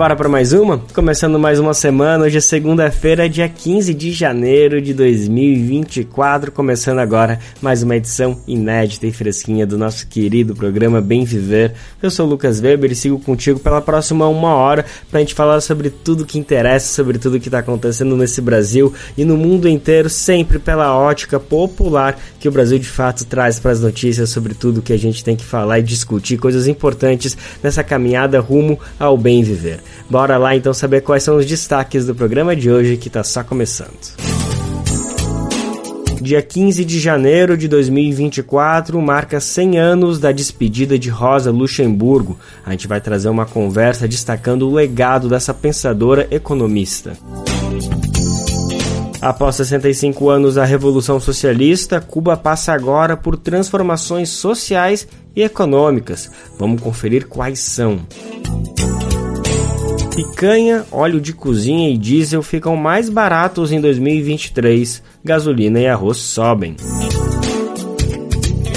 Bora para mais uma? Começando mais uma semana, hoje é segunda-feira, dia 15 de janeiro de 2024, começando agora mais uma edição inédita e fresquinha do nosso querido programa Bem Viver. Eu sou o Lucas Weber e sigo contigo pela próxima uma hora para a gente falar sobre tudo que interessa, sobre tudo que está acontecendo nesse Brasil e no mundo inteiro, sempre pela ótica popular que o Brasil de fato traz para as notícias sobre tudo que a gente tem que falar e discutir, coisas importantes nessa caminhada rumo ao bem viver. Bora lá então saber quais são os destaques do programa de hoje que está só começando. Dia 15 de janeiro de 2024 marca 100 anos da despedida de Rosa Luxemburgo. A gente vai trazer uma conversa destacando o legado dessa pensadora economista. Após 65 anos da Revolução Socialista, Cuba passa agora por transformações sociais e econômicas. Vamos conferir quais são. Picanha, óleo de cozinha e diesel ficam mais baratos em 2023. Gasolina e arroz sobem.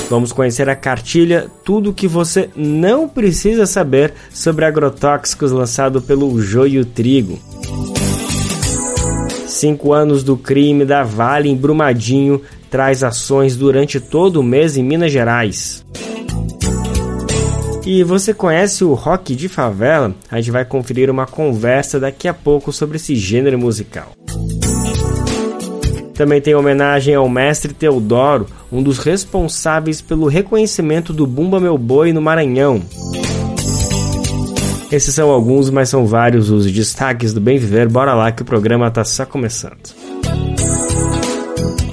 Vamos conhecer a cartilha Tudo o que você não precisa saber sobre agrotóxicos lançado pelo Joio Trigo. Cinco anos do crime da Vale em Brumadinho traz ações durante todo o mês em Minas Gerais. E você conhece o rock de favela? A gente vai conferir uma conversa daqui a pouco sobre esse gênero musical. Também tem homenagem ao mestre Teodoro, um dos responsáveis pelo reconhecimento do Bumba Meu Boi no Maranhão. Esses são alguns, mas são vários os destaques do Bem Viver. Bora lá que o programa está só começando.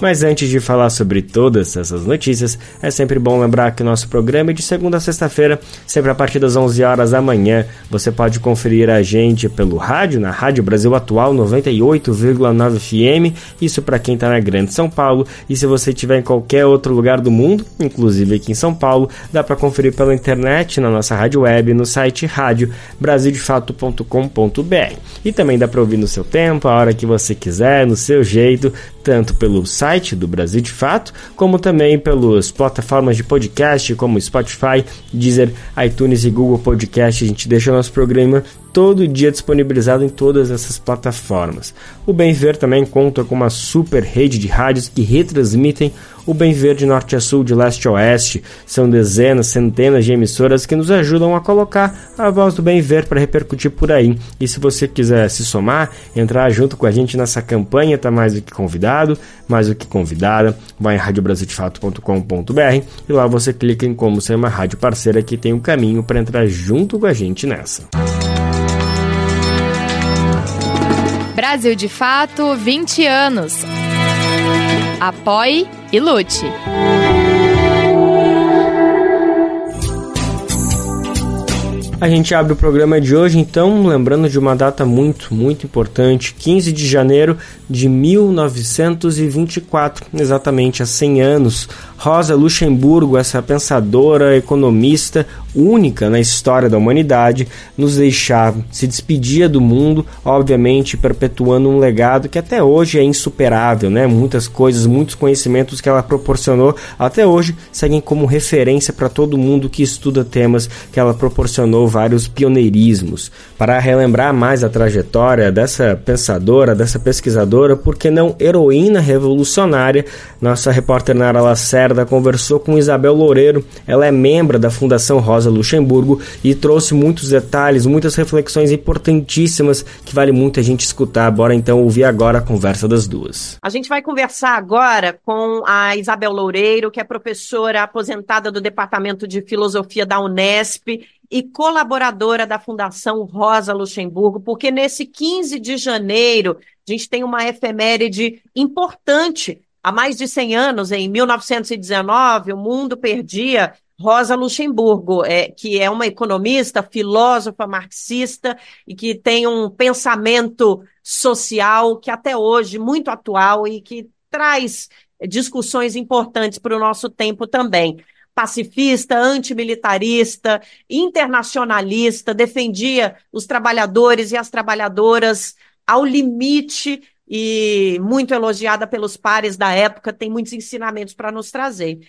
Mas antes de falar sobre todas essas notícias, é sempre bom lembrar que o nosso programa é de segunda a sexta-feira, sempre a partir das 11 horas da manhã. Você pode conferir a gente pelo rádio, na Rádio Brasil Atual 98,9 FM, isso para quem está na Grande São Paulo. E se você estiver em qualquer outro lugar do mundo, inclusive aqui em São Paulo, dá para conferir pela internet, na nossa rádio web, no site rádio brasildefato.com.br. E também dá para ouvir no seu tempo, a hora que você quiser, no seu jeito, tanto pelo site do Brasil de Fato, como também pelas plataformas de podcast como Spotify, Deezer, iTunes e Google Podcast. A gente deixa o nosso programa todo dia disponibilizado em todas essas plataformas. O Bem Ver também conta com uma super rede de rádios que retransmitem o Bem Ver de norte a sul, de leste a oeste. São dezenas, centenas de emissoras que nos ajudam a colocar a voz do Bem Ver para repercutir por aí. E se você quiser se somar, entrar junto com a gente nessa campanha, tá mais do que convidado, mais do que convidada, vai em radiobrasildefato.com.br e lá você clica em como ser uma rádio parceira que tem o um caminho para entrar junto com a gente nessa. Brasil de Fato 20 anos. Apoie e lute. A gente abre o programa de hoje, então, lembrando de uma data muito, muito importante, 15 de janeiro de 1924, exatamente há 100 anos. Rosa Luxemburgo, essa pensadora, economista única na história da humanidade, nos deixava, se despedia do mundo, obviamente perpetuando um legado que até hoje é insuperável, né? Muitas coisas, muitos conhecimentos que ela proporcionou até hoje seguem como referência para todo mundo que estuda temas que ela proporcionou vários pioneirismos. Para relembrar mais a trajetória dessa pensadora, dessa pesquisadora, por que não heroína revolucionária, nossa repórter Nara Lacerda conversou com Isabel Loureiro. Ela é membro da Fundação Rosa Luxemburgo e trouxe muitos detalhes, muitas reflexões importantíssimas que vale muito a gente escutar. Bora então ouvir agora a conversa das duas. A gente vai conversar agora com a Isabel Loureiro, que é professora aposentada do Departamento de Filosofia da Unesp e colaboradora da Fundação Rosa Luxemburgo, porque nesse 15 de janeiro a gente tem uma efeméride importante. Há mais de 100 anos, em 1919, o mundo perdia Rosa Luxemburgo, é, que é uma economista, filósofa, marxista e que tem um pensamento social que até hoje muito atual e que traz discussões importantes para o nosso tempo também. pacifista, antimilitarista, internacionalista, defendia os trabalhadores e as trabalhadoras ao limite e muito elogiada pelos pares da época, tem muitos ensinamentos para nos trazer.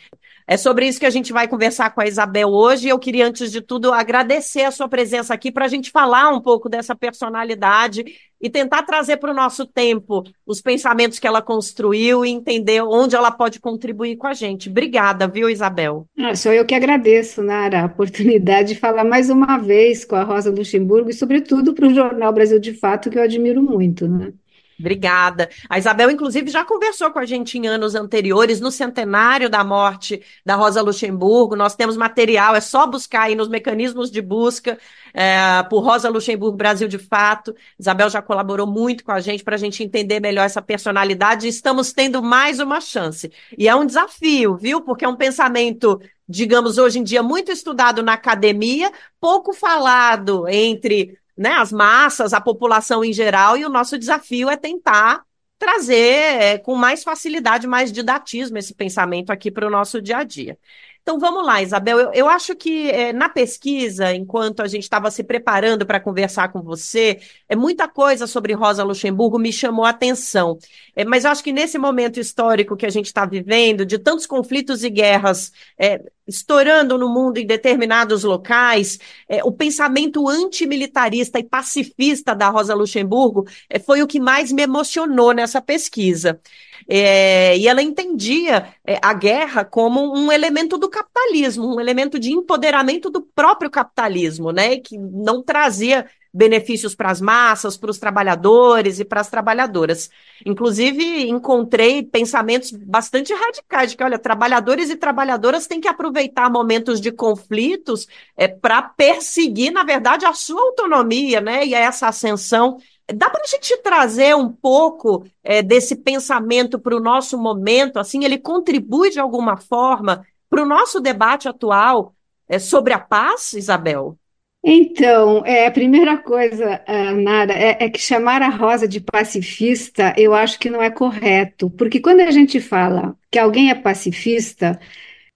É sobre isso que a gente vai conversar com a Isabel hoje. Eu queria, antes de tudo, agradecer a sua presença aqui para a gente falar um pouco dessa personalidade e tentar trazer para o nosso tempo os pensamentos que ela construiu e entender onde ela pode contribuir com a gente. Obrigada, viu, Isabel? Ah, sou eu que agradeço, Nara, a oportunidade de falar mais uma vez com a Rosa Luxemburgo e, sobretudo, para o Jornal Brasil de Fato, que eu admiro muito, né? Obrigada. A Isabel, inclusive, já conversou com a gente em anos anteriores, no centenário da morte da Rosa Luxemburgo. Nós temos material, é só buscar aí nos mecanismos de busca é, por Rosa Luxemburgo Brasil de Fato. Isabel já colaborou muito com a gente para a gente entender melhor essa personalidade. Estamos tendo mais uma chance. E é um desafio, viu? Porque é um pensamento digamos, hoje em dia muito estudado na academia, pouco falado entre né, as massas, a população em geral, e o nosso desafio é tentar trazer é, com mais facilidade, mais didatismo esse pensamento aqui para o nosso dia a dia. Então vamos lá, Isabel. Eu, eu acho que é, na pesquisa, enquanto a gente estava se preparando para conversar com você, é muita coisa sobre Rosa Luxemburgo me chamou a atenção. É, mas eu acho que nesse momento histórico que a gente está vivendo, de tantos conflitos e guerras é, estourando no mundo em determinados locais, o pensamento antimilitarista e pacifista da Rosa Luxemburgo foi o que mais me emocionou nessa pesquisa. É, e ela entendia é, a guerra como um elemento do capitalismo, um elemento de empoderamento do próprio capitalismo, né? Que não trazia benefícios para as massas, para os trabalhadores e para as trabalhadoras. Inclusive, encontrei pensamentos bastante radicais de que, olha, trabalhadores e trabalhadoras têm que aproveitar momentos de conflitos é, para perseguir, na verdade, a sua autonomia, né? E essa ascensão Dá para a gente trazer um pouco é, desse pensamento para o nosso momento? Assim, ele contribui de alguma forma para o nosso debate atual é, sobre a paz, Isabel? Então, é, a primeira coisa, uh, Nara, é, é, que chamar a Rosa de pacifista, eu acho que não é correto, porque quando a gente fala que alguém é pacifista,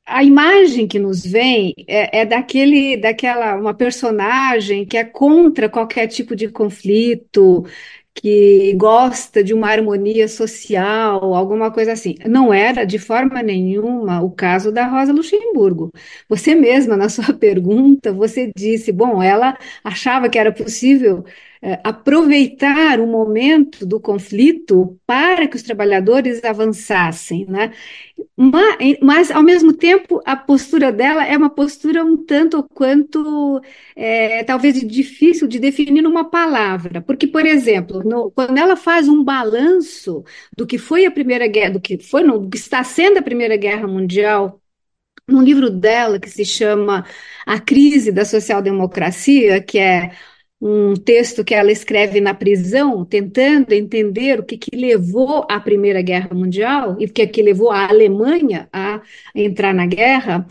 a imagem que nos vem é, é, daquele, daquela uma personagem que é contra qualquer tipo de conflito, que gosta de uma harmonia social, alguma coisa assim. Não era de forma nenhuma o caso da Rosa Luxemburgo. Você mesma, na sua pergunta, você disse, bom, ela achava que era possível aproveitar o momento do conflito para que os trabalhadores avançassem, né? Mas, mas, ao mesmo tempo, a postura dela é uma postura um tanto quanto, é, talvez, difícil de definir numa palavra. Porque, por exemplo, no, quando ela faz um balanço do que foi a Primeira Guerra, do que foi, do que está sendo a Primeira Guerra Mundial, num livro dela que se chama A Crise da Social-Democracia, que é um texto que ela escreve na prisão, tentando entender o que, que levou à Primeira Guerra Mundial e o que, que levou a Alemanha a entrar na guerra,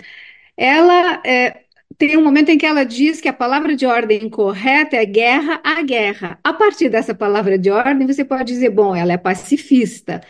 ela é, tem um momento em que ela diz que a palavra de ordem correta é guerra a guerra. A partir dessa palavra de ordem, você pode dizer, bom, ela é pacifista.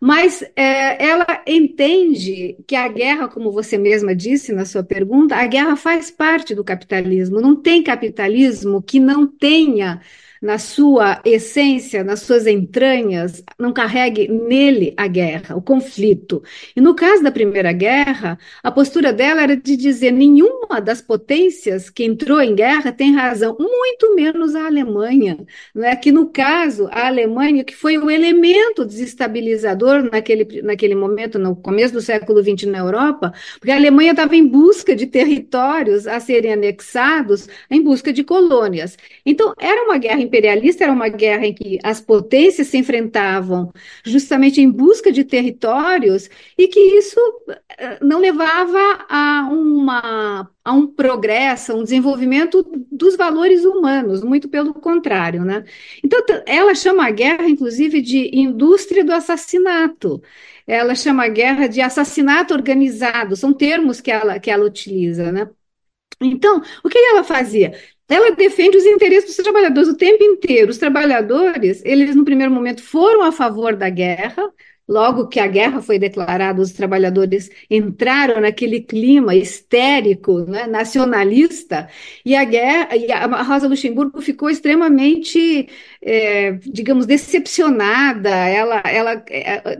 Mas é, ela entende que a guerra, como você mesma disse na sua pergunta, a guerra faz parte do capitalismo. Não tem capitalismo que não tenha na sua essência, nas suas entranhas, não carregue nele a guerra, o conflito. E no caso da Primeira Guerra, a postura dela era de dizer nenhuma das potências que entrou em guerra tem razão, muito menos a Alemanha, é que no caso a Alemanha que foi o elemento desestabilizador naquele, naquele momento, no começo do século XX na Europa, porque a Alemanha estava em busca de territórios a serem anexados, em busca de colônias. Então era uma guerra imperialista era uma guerra em que as potências se enfrentavam justamente em busca de territórios e que isso eh, não levava a, uma, a um progresso, a um desenvolvimento dos valores humanos, muito pelo contrário. Né? Então, ela chama a guerra, inclusive, de indústria do assassinato ela chama a guerra de assassinato organizado, são termos que ela, que ela utiliza, né? Então, o que ela fazia? Ela defende os interesses dos trabalhadores o tempo inteiro. Os trabalhadores, eles no primeiro momento foram a favor da guerra, Logo que a guerra foi declarada, os trabalhadores entraram naquele clima histérico, né, nacionalista, e a guerra, e a Rosa Luxemburgo ficou extremamente, é, digamos, decepcionada. Ela, ela é,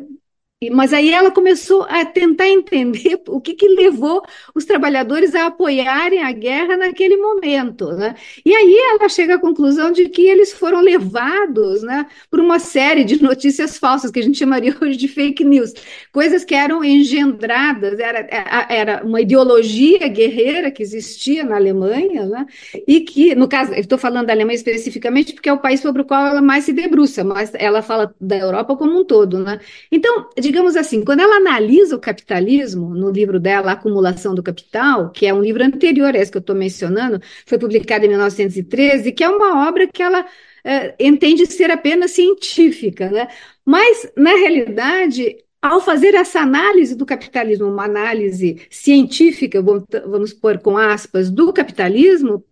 mas aí ela começou a tentar entender o que, que levou os trabalhadores a apoiarem a guerra naquele momento. Né? E aí ela chega à conclusão de que eles foram levados né, por uma série de notícias falsas, que a gente chamaria hoje de fake news, coisas que eram engendradas, era, era uma ideologia guerreira que existia na Alemanha, né, e que, no caso, estou falando da Alemanha especificamente porque é o país sobre o qual ela mais se debruça, mas ela fala da Europa como um todo. Né? Então, digamos assim, quando ela analisa o capitalismo, no livro dela, Acumulação do Capital, que é um livro anterior a esse que eu estou mencionando, foi publicado em 1913, que é uma obra que ela é, entende ser apenas científica, né? Mas, na realidade, ao fazer essa análise do capitalismo, uma análise científica, vamos pôr com aspas, do capitalismo,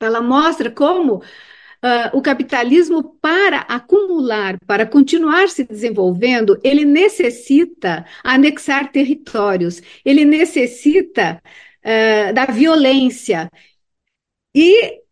ela mostra como Uh, o capitalismo, para acumular, para continuar se desenvolvendo, ele necessita anexar territórios, ele necessita uh, da violência. E,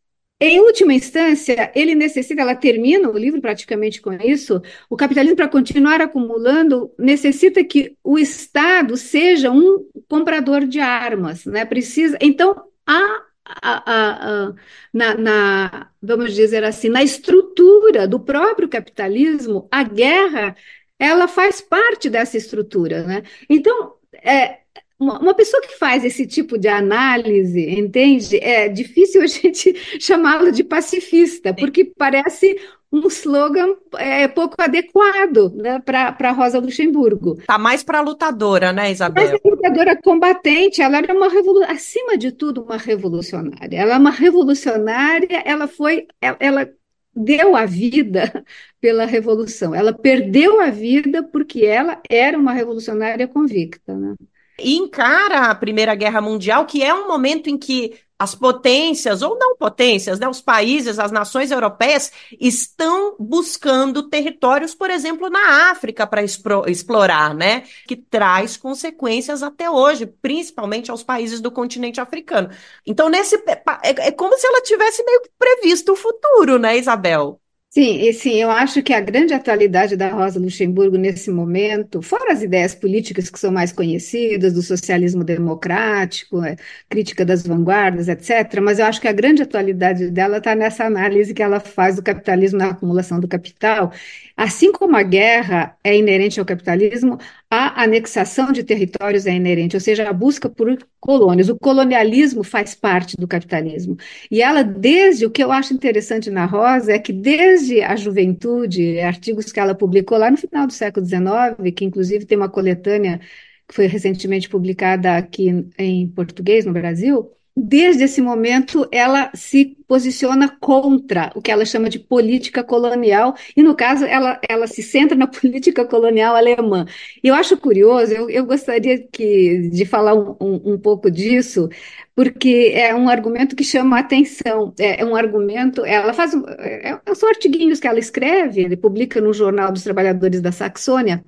em última instância, ele necessita, ela termina o livro praticamente com isso, o capitalismo, para continuar acumulando, necessita que o Estado seja um comprador de armas, né? Precisa. Então, há a, a, na, na, vamos dizer assim, na estrutura do próprio capitalismo, a guerra ela faz parte dessa estrutura, né? Então, é, uma, uma pessoa que faz esse tipo de análise, entende? É difícil a gente chamá-lo de pacifista, porque parece um slogan é, pouco adequado né, para Rosa Luxemburgo. Tá mais para lutadora, né, Isabel? Mais lutadora combatente, ela era uma acima de tudo uma revolucionária. Ela é uma revolucionária, ela foi, ela, ela deu a vida pela revolução. Ela perdeu a vida porque ela era uma revolucionária convicta, né? E encara a Primeira Guerra Mundial, que é um momento em que as potências, ou não potências, né, os países, as nações europeias, estão buscando territórios, por exemplo, na África para explorar, né, que traz consequências até hoje, principalmente aos países do continente africano. Então, nesse é, é como se ela tivesse meio que previsto o futuro, né, Isabel? Sim, e sim, eu acho que a grande atualidade da Rosa Luxemburgo nesse momento, fora as ideias políticas que são mais conhecidas, do socialismo democrático, é, crítica das vanguardas, etc., mas eu acho que a grande atualidade dela está nessa análise que ela faz do capitalismo na acumulação do capital. Assim como a guerra é inerente ao capitalismo, a anexação de territórios é inerente, ou seja, a busca por colônias. O colonialismo faz parte do capitalismo. E ela, desde o que eu acho interessante na Rosa, é que desde a juventude, artigos que ela publicou lá no final do século XIX, que inclusive tem uma coletânea que foi recentemente publicada aqui em português no Brasil, desde esse momento, ela se posiciona contra o que ela chama de política colonial, e no caso, ela, ela se centra na política colonial alemã. E eu acho curioso, eu, eu gostaria que, de falar um, um, um, pouco disso, porque é um argumento que chama a atenção. É, é um argumento, ela faz. É, são artiguinhos que ela escreve, ele publica no Jornal dos Trabalhadores da Saxônia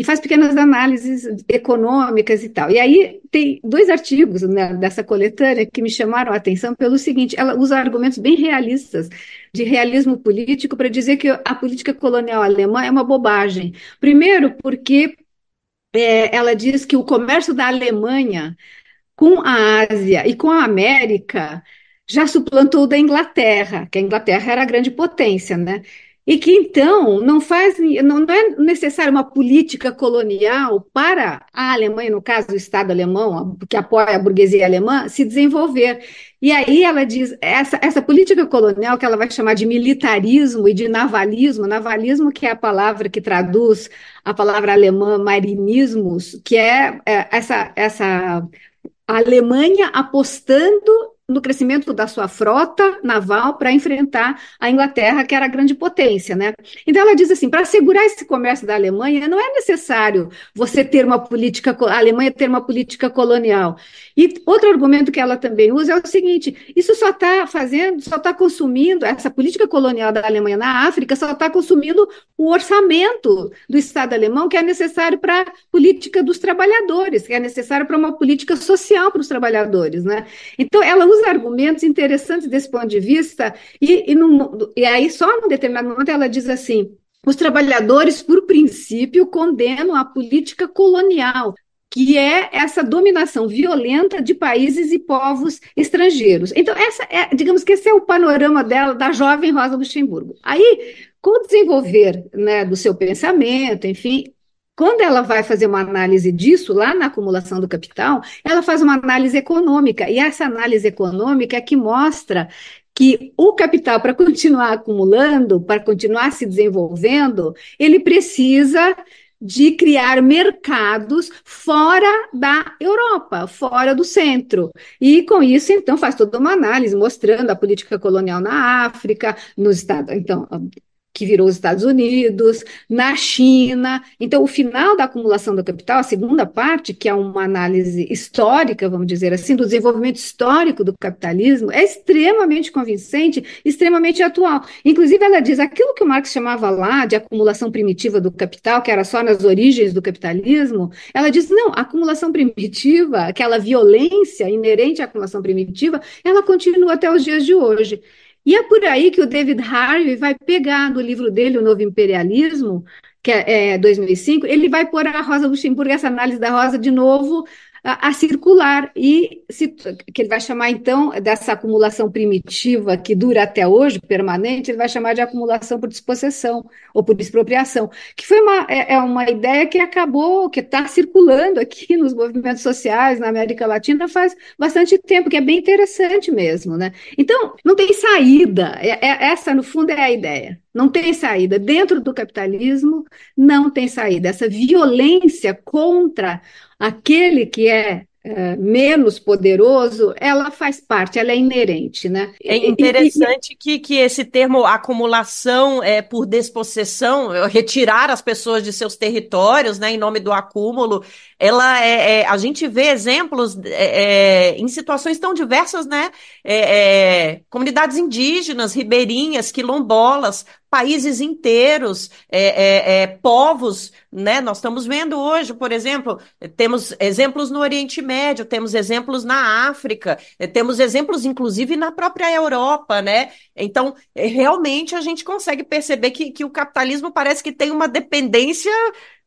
e faz pequenas análises econômicas e tal. E aí tem dois artigos né, dessa coletânea que me chamaram a atenção pelo seguinte: ela usa argumentos bem realistas de realismo político para dizer que a política colonial alemã é uma bobagem. Primeiro, porque é, ela diz que o comércio da Alemanha com a Ásia e com a América já suplantou o da Inglaterra, que a Inglaterra era a grande potência, né? E que então não faz, não, é necessário uma política colonial para a Alemanha, no caso do Estado alemão, que apoia a burguesia alemã, se desenvolver. E aí ela diz, essa, essa política colonial que ela vai chamar de militarismo e de navalismo, navalismo que é a palavra que traduz a palavra alemã marinismos, que é, é essa, essa Alemanha apostando no crescimento da sua frota naval para enfrentar a Inglaterra, que era a grande potência, né? Então ela diz assim, para assegurar esse comércio da Alemanha, não é necessário você ter uma política, a Alemanha ter uma política colonial. E outro argumento que ela também usa é o seguinte: isso só está fazendo, só está consumindo, essa política colonial da Alemanha na África só está consumindo o orçamento do Estado alemão que é necessário para a política dos trabalhadores, que é necessário para uma política social para os trabalhadores, né? Então ela usa argumentos interessantes desse ponto de vista, e, e, no, e aí só num determinado momento ela diz assim: os trabalhadores, por princípio, condenam a política colonial, que é essa dominação violenta de países e povos estrangeiros. Então, essa é, digamos que esse é o panorama dela, da jovem Rosa Luxemburgo. Aí, com o desenvolver né, do seu pensamento, enfim, quando ela vai fazer uma análise disso, lá na acumulação do capital, ela faz uma análise econômica, e essa análise econômica é que mostra que o capital, para continuar acumulando, para continuar se desenvolvendo, ele precisa de criar mercados fora da Europa, fora do centro. E com isso, então, faz toda uma análise mostrando a política colonial na África, nos Estados, então, que virou os Estados Unidos, na China. Então, o final da acumulação do capital, a segunda parte, que é uma análise histórica, vamos dizer assim, do desenvolvimento histórico do capitalismo, é extremamente convincente, extremamente atual. Inclusive, ela diz aquilo que o Marx chamava lá de acumulação primitiva do capital, que era só nas origens do capitalismo, ela diz: não, a acumulação primitiva, aquela violência inerente à acumulação primitiva, ela continua até os dias de hoje. E é por aí que o David Harvey vai pegar no livro dele, O Novo Imperialismo, que é, é 2005, ele vai pôr a Rosa Luxemburgo, essa análise da Rosa, de novo a, a circular e se, que ele vai chamar então dessa acumulação primitiva que dura até hoje, permanente, ele vai chamar de acumulação por dispossessão ou por expropriação, que foi uma, é, é uma ideia que acabou, que está circulando aqui nos movimentos sociais na América Latina faz bastante tempo, que é bem interessante mesmo, né? Então, não tem saída, é, é, essa no fundo é a ideia. Não tem saída. Dentro do capitalismo, não tem saída. Essa violência contra aquele que é, é, menos poderoso, ela faz parte, ela é inerente, né? É interessante e, que, que esse termo acumulação é por despossessão, retirar as pessoas de seus territórios, né, em nome do acúmulo, ela é, é a gente vê exemplos é, em situações tão diversas, né? Comunidades indígenas, ribeirinhas, quilombolas, países inteiros, é, é, é, povos, né? Nós estamos vendo hoje, por exemplo, temos exemplos no Oriente Médio, temos exemplos na África, é, temos exemplos, inclusive, na própria Europa, né? Então, é, realmente a gente consegue perceber que, que o capitalismo parece que tem uma dependência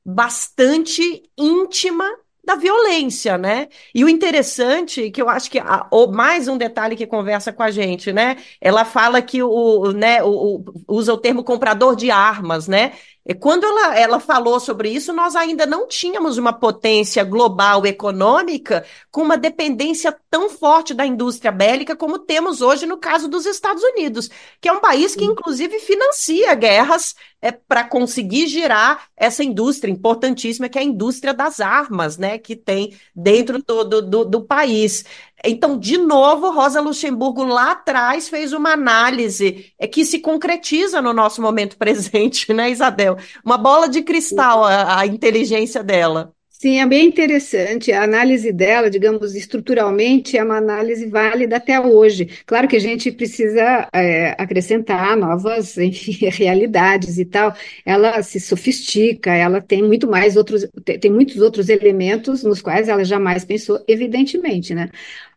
bastante íntima da violência, né? E o interessante, que eu acho que a, mais um detalhe que conversa com a gente, né? Ela fala que o, né, o, o, usa o termo comprador de armas, né? E quando ela, ela falou sobre isso, nós ainda não tínhamos uma potência global econômica com uma dependência tão forte da indústria bélica como temos hoje no caso dos Estados Unidos, que é um país que, inclusive, financia guerras é, para conseguir girar essa indústria importantíssima, que é a indústria das armas, né, que tem dentro do, do, do, do país. Então, de novo, Rosa Luxemburgo lá atrás fez uma análise é que se concretiza no nosso momento presente, né, Isabel? Uma bola de cristal a, a inteligência dela. Sim, é bem interessante. A análise dela, digamos, estruturalmente, é uma análise válida até hoje. Claro que a gente precisa é, acrescentar novas, enfim, realidades e tal. Ela se sofistica, ela tem muito mais outros, tem muitos outros elementos nos quais ela jamais pensou, evidentemente, né?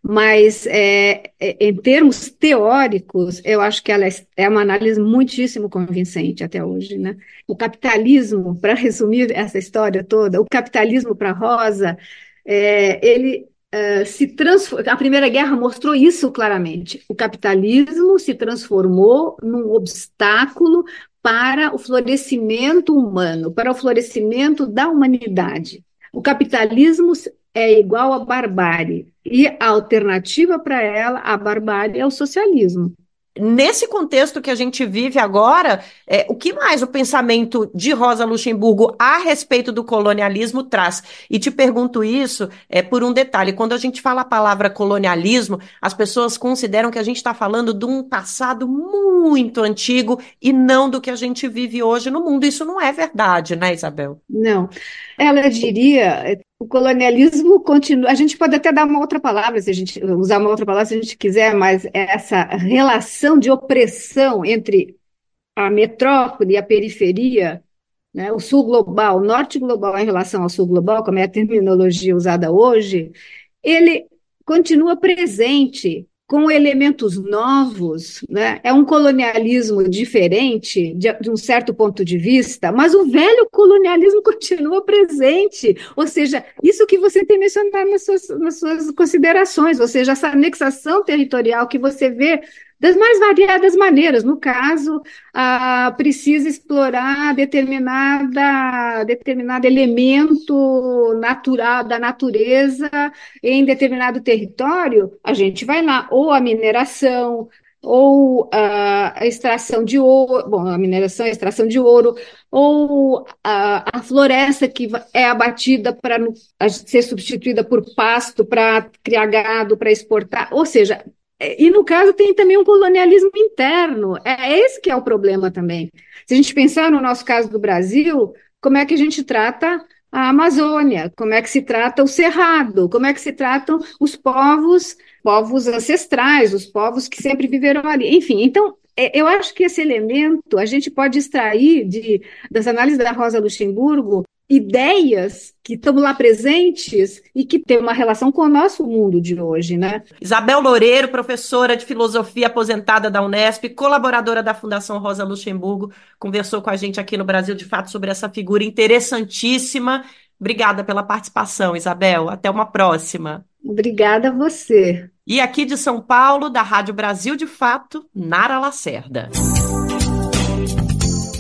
Mas é, é, em termos teóricos, eu acho que ela é, é uma análise muitíssimo convincente até hoje. Né? O capitalismo, para resumir essa história toda, o capitalismo para Rosa, é, ele é, se transformou. A Primeira Guerra mostrou isso claramente. O capitalismo se transformou num obstáculo para o florescimento humano, para o florescimento da humanidade. O capitalismo é igual à barbárie. E a alternativa para ela, a barbárie, é o socialismo. nesse contexto que a gente vive agora, é, o que mais o pensamento de Rosa Luxemburgo a respeito do colonialismo traz? E te pergunto isso é, por um detalhe: quando a gente fala a palavra colonialismo, as pessoas consideram que a gente está falando de um passado muito antigo e não do que a gente vive hoje no mundo. Isso não é verdade, né, Isabel? Não. Ela diria o colonialismo continua. A gente pode até dar uma outra palavra, se a gente usar uma outra palavra se a gente quiser, mas essa relação de opressão entre a metrópole e a periferia, né, o sul global, o norte global em relação ao sul global, como é a terminologia usada hoje, ele continua presente com elementos novos, né? é um colonialismo diferente de, de, um certo ponto de vista, mas o velho colonialismo continua presente. Ou seja, isso que você tem mencionado nas suas, nas suas considerações, ou seja, essa anexação territorial que você vê das mais variadas maneiras. No caso, ah, precisa explorar determinada, determinado elemento natural da natureza em determinado território, a gente vai lá, ou a mineração, ou a extração de ouro, bom, a mineração, a extração de ouro, ou a, a floresta que é abatida para ser substituída por pasto para criar gado, para exportar, ou seja, e no caso tem também um colonialismo interno. É, é esse que é o problema também. Se a gente pensar no nosso caso do Brasil, como é que a gente trata a Amazônia? Como é que se trata o Cerrado? Como é que se tratam os povos, povos ancestrais, os povos que sempre viveram ali? Enfim, então é, eu acho que esse elemento a gente pode extrair de, das análises da Rosa Luxemburgo ideias que estão lá presentes e que têm uma relação com o nosso mundo de hoje, né? Isabel Loureiro, professora de filosofia aposentada da Unesp, colaboradora da Fundação Rosa Luxemburgo, conversou com a gente aqui no Brasil de fato sobre essa figura interessantíssima. Obrigada pela participação, Isabel. Até uma próxima. Obrigada a você. E aqui de São Paulo, da Rádio Brasil de Fato, Nara Lacerda.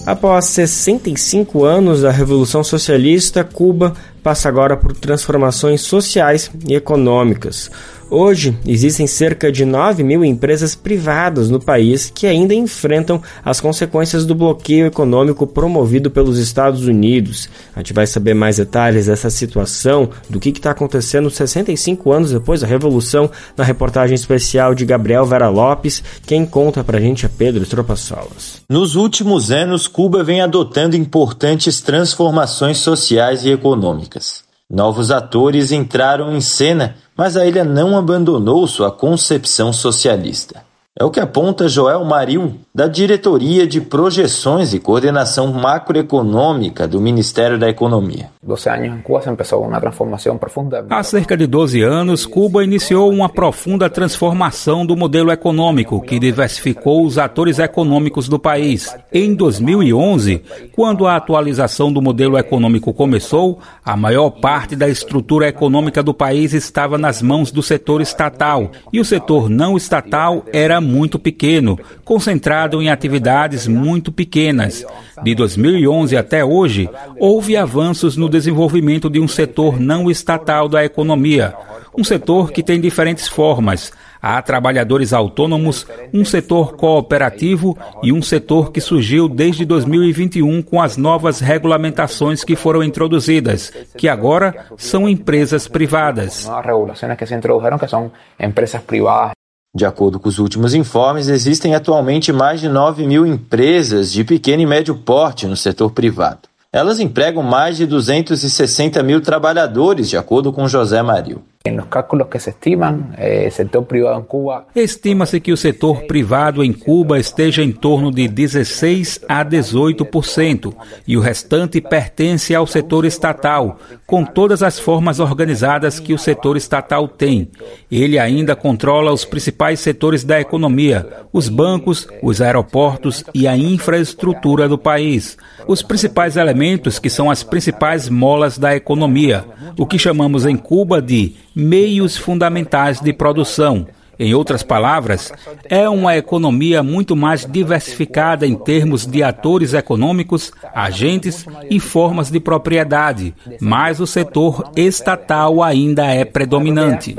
Após 65 anos da Revolução Socialista, Cuba passa agora por transformações sociais e econômicas. Hoje, existem cerca de 9 mil empresas privadas no país que ainda enfrentam as consequências do bloqueio econômico promovido pelos Estados Unidos. A gente vai saber mais detalhes dessa situação, do que está acontecendo 65 anos depois da Revolução, na reportagem especial de Gabriel Vera Lopes. Quem conta pra gente é Pedro Tropassolas. Nos últimos anos, Cuba vem adotando importantes transformações sociais e econômicas. Novos atores entraram em cena, mas a ilha não abandonou sua concepção socialista. É o que aponta Joel Maril, da Diretoria de Projeções e Coordenação Macroeconômica do Ministério da Economia. Há cerca de 12 anos, Cuba iniciou uma profunda transformação do modelo econômico que diversificou os atores econômicos do país. Em 2011, quando a atualização do modelo econômico começou, a maior parte da estrutura econômica do país estava nas mãos do setor estatal e o setor não estatal era muito pequeno, concentrado em atividades muito pequenas. De 2011 até hoje, houve avanços no desenvolvimento de um setor não estatal da economia, um setor que tem diferentes formas. Há trabalhadores autônomos, um setor cooperativo e um setor que surgiu desde 2021 com as novas regulamentações que foram introduzidas, que agora são empresas privadas. De acordo com os últimos informes, existem atualmente mais de 9 mil empresas de pequeno e médio porte no setor privado. Elas empregam mais de 260 mil trabalhadores, de acordo com José Mario. Estima-se que o setor privado em Cuba esteja em torno de 16 a 18% e o restante pertence ao setor estatal, com todas as formas organizadas que o setor estatal tem. Ele ainda controla os principais setores da economia, os bancos, os aeroportos e a infraestrutura do país. Os principais elementos que são as principais molas da economia, o que chamamos em Cuba de meios fundamentais de produção. Em outras palavras, é uma economia muito mais diversificada em termos de atores econômicos, agentes e formas de propriedade, mas o setor estatal ainda é predominante.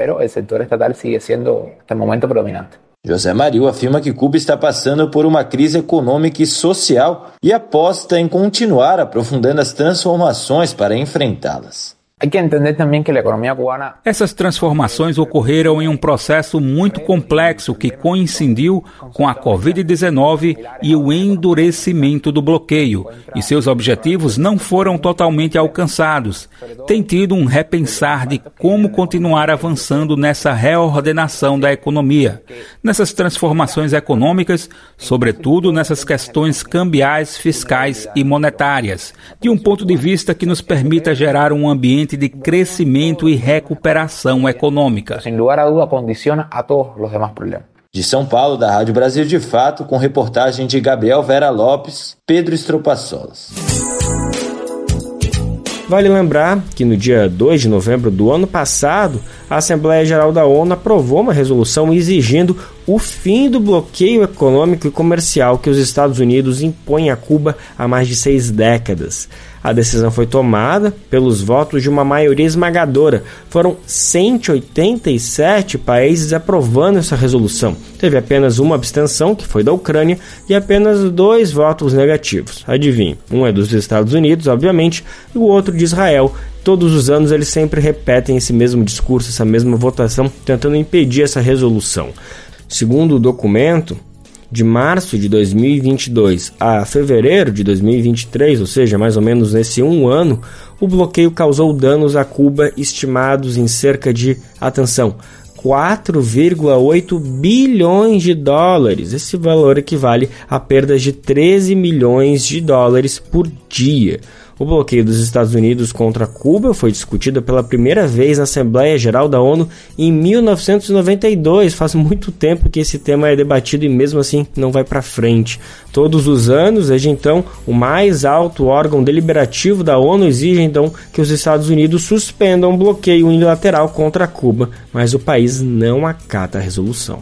José Mario afirma que Cuba está passando por uma crise econômica e social e aposta em continuar aprofundando as transformações para enfrentá-las. Que entender también que la economía cubana. Essas transformações ocorreram em um processo muito complexo que coincidiu com a Covid-19 e o endurecimento do bloqueio, e seus objetivos não foram totalmente alcançados. Tem tido um repensar de como continuar avançando nessa reordenação da economia, nessas transformações econômicas, sobretudo nessas questões cambiais, fiscais e monetárias, de um ponto de vista que nos permita gerar um ambiente ambiente de crescimento e recuperação econômica. Sem lugar a dúvida, condiciona a todos os demais problemas. De São Paulo, da Rádio Brasil de Fato, com reportagem de Gabriel Vera Lopes, Pedro Estropaçolas. Vale lembrar que no dia 2 de novembro do ano passado, a Assembleia Geral da ONU aprovou uma resolução exigindo o fim do bloqueio econômico e comercial que os Estados Unidos impõem a Cuba há mais de seis décadas. A decisão foi tomada pelos votos de uma maioria esmagadora. Foram 187 países aprovando essa resolução. Teve apenas uma abstenção, que foi da Ucrânia, e apenas dois votos negativos. Adivinhe, um é dos Estados Unidos, obviamente, e o outro de Israel. Todos os anos eles sempre repetem esse mesmo discurso, essa mesma votação, tentando impedir essa resolução. Segundo o documento, de março de 2022 a fevereiro de 2023, ou seja, mais ou menos nesse um ano, o bloqueio causou danos a Cuba estimados em cerca de, atenção, 4,8 bilhões de dólares. Esse valor equivale a perdas de 13 milhões de dólares por dia. O bloqueio dos Estados Unidos contra Cuba foi discutido pela primeira vez na Assembleia Geral da ONU em 1992. Faz muito tempo que esse tema é debatido e mesmo assim não vai para frente. Todos os anos, desde então, o mais alto órgão deliberativo da ONU exige então que os Estados Unidos suspendam o bloqueio unilateral contra Cuba, mas o país não acata a resolução.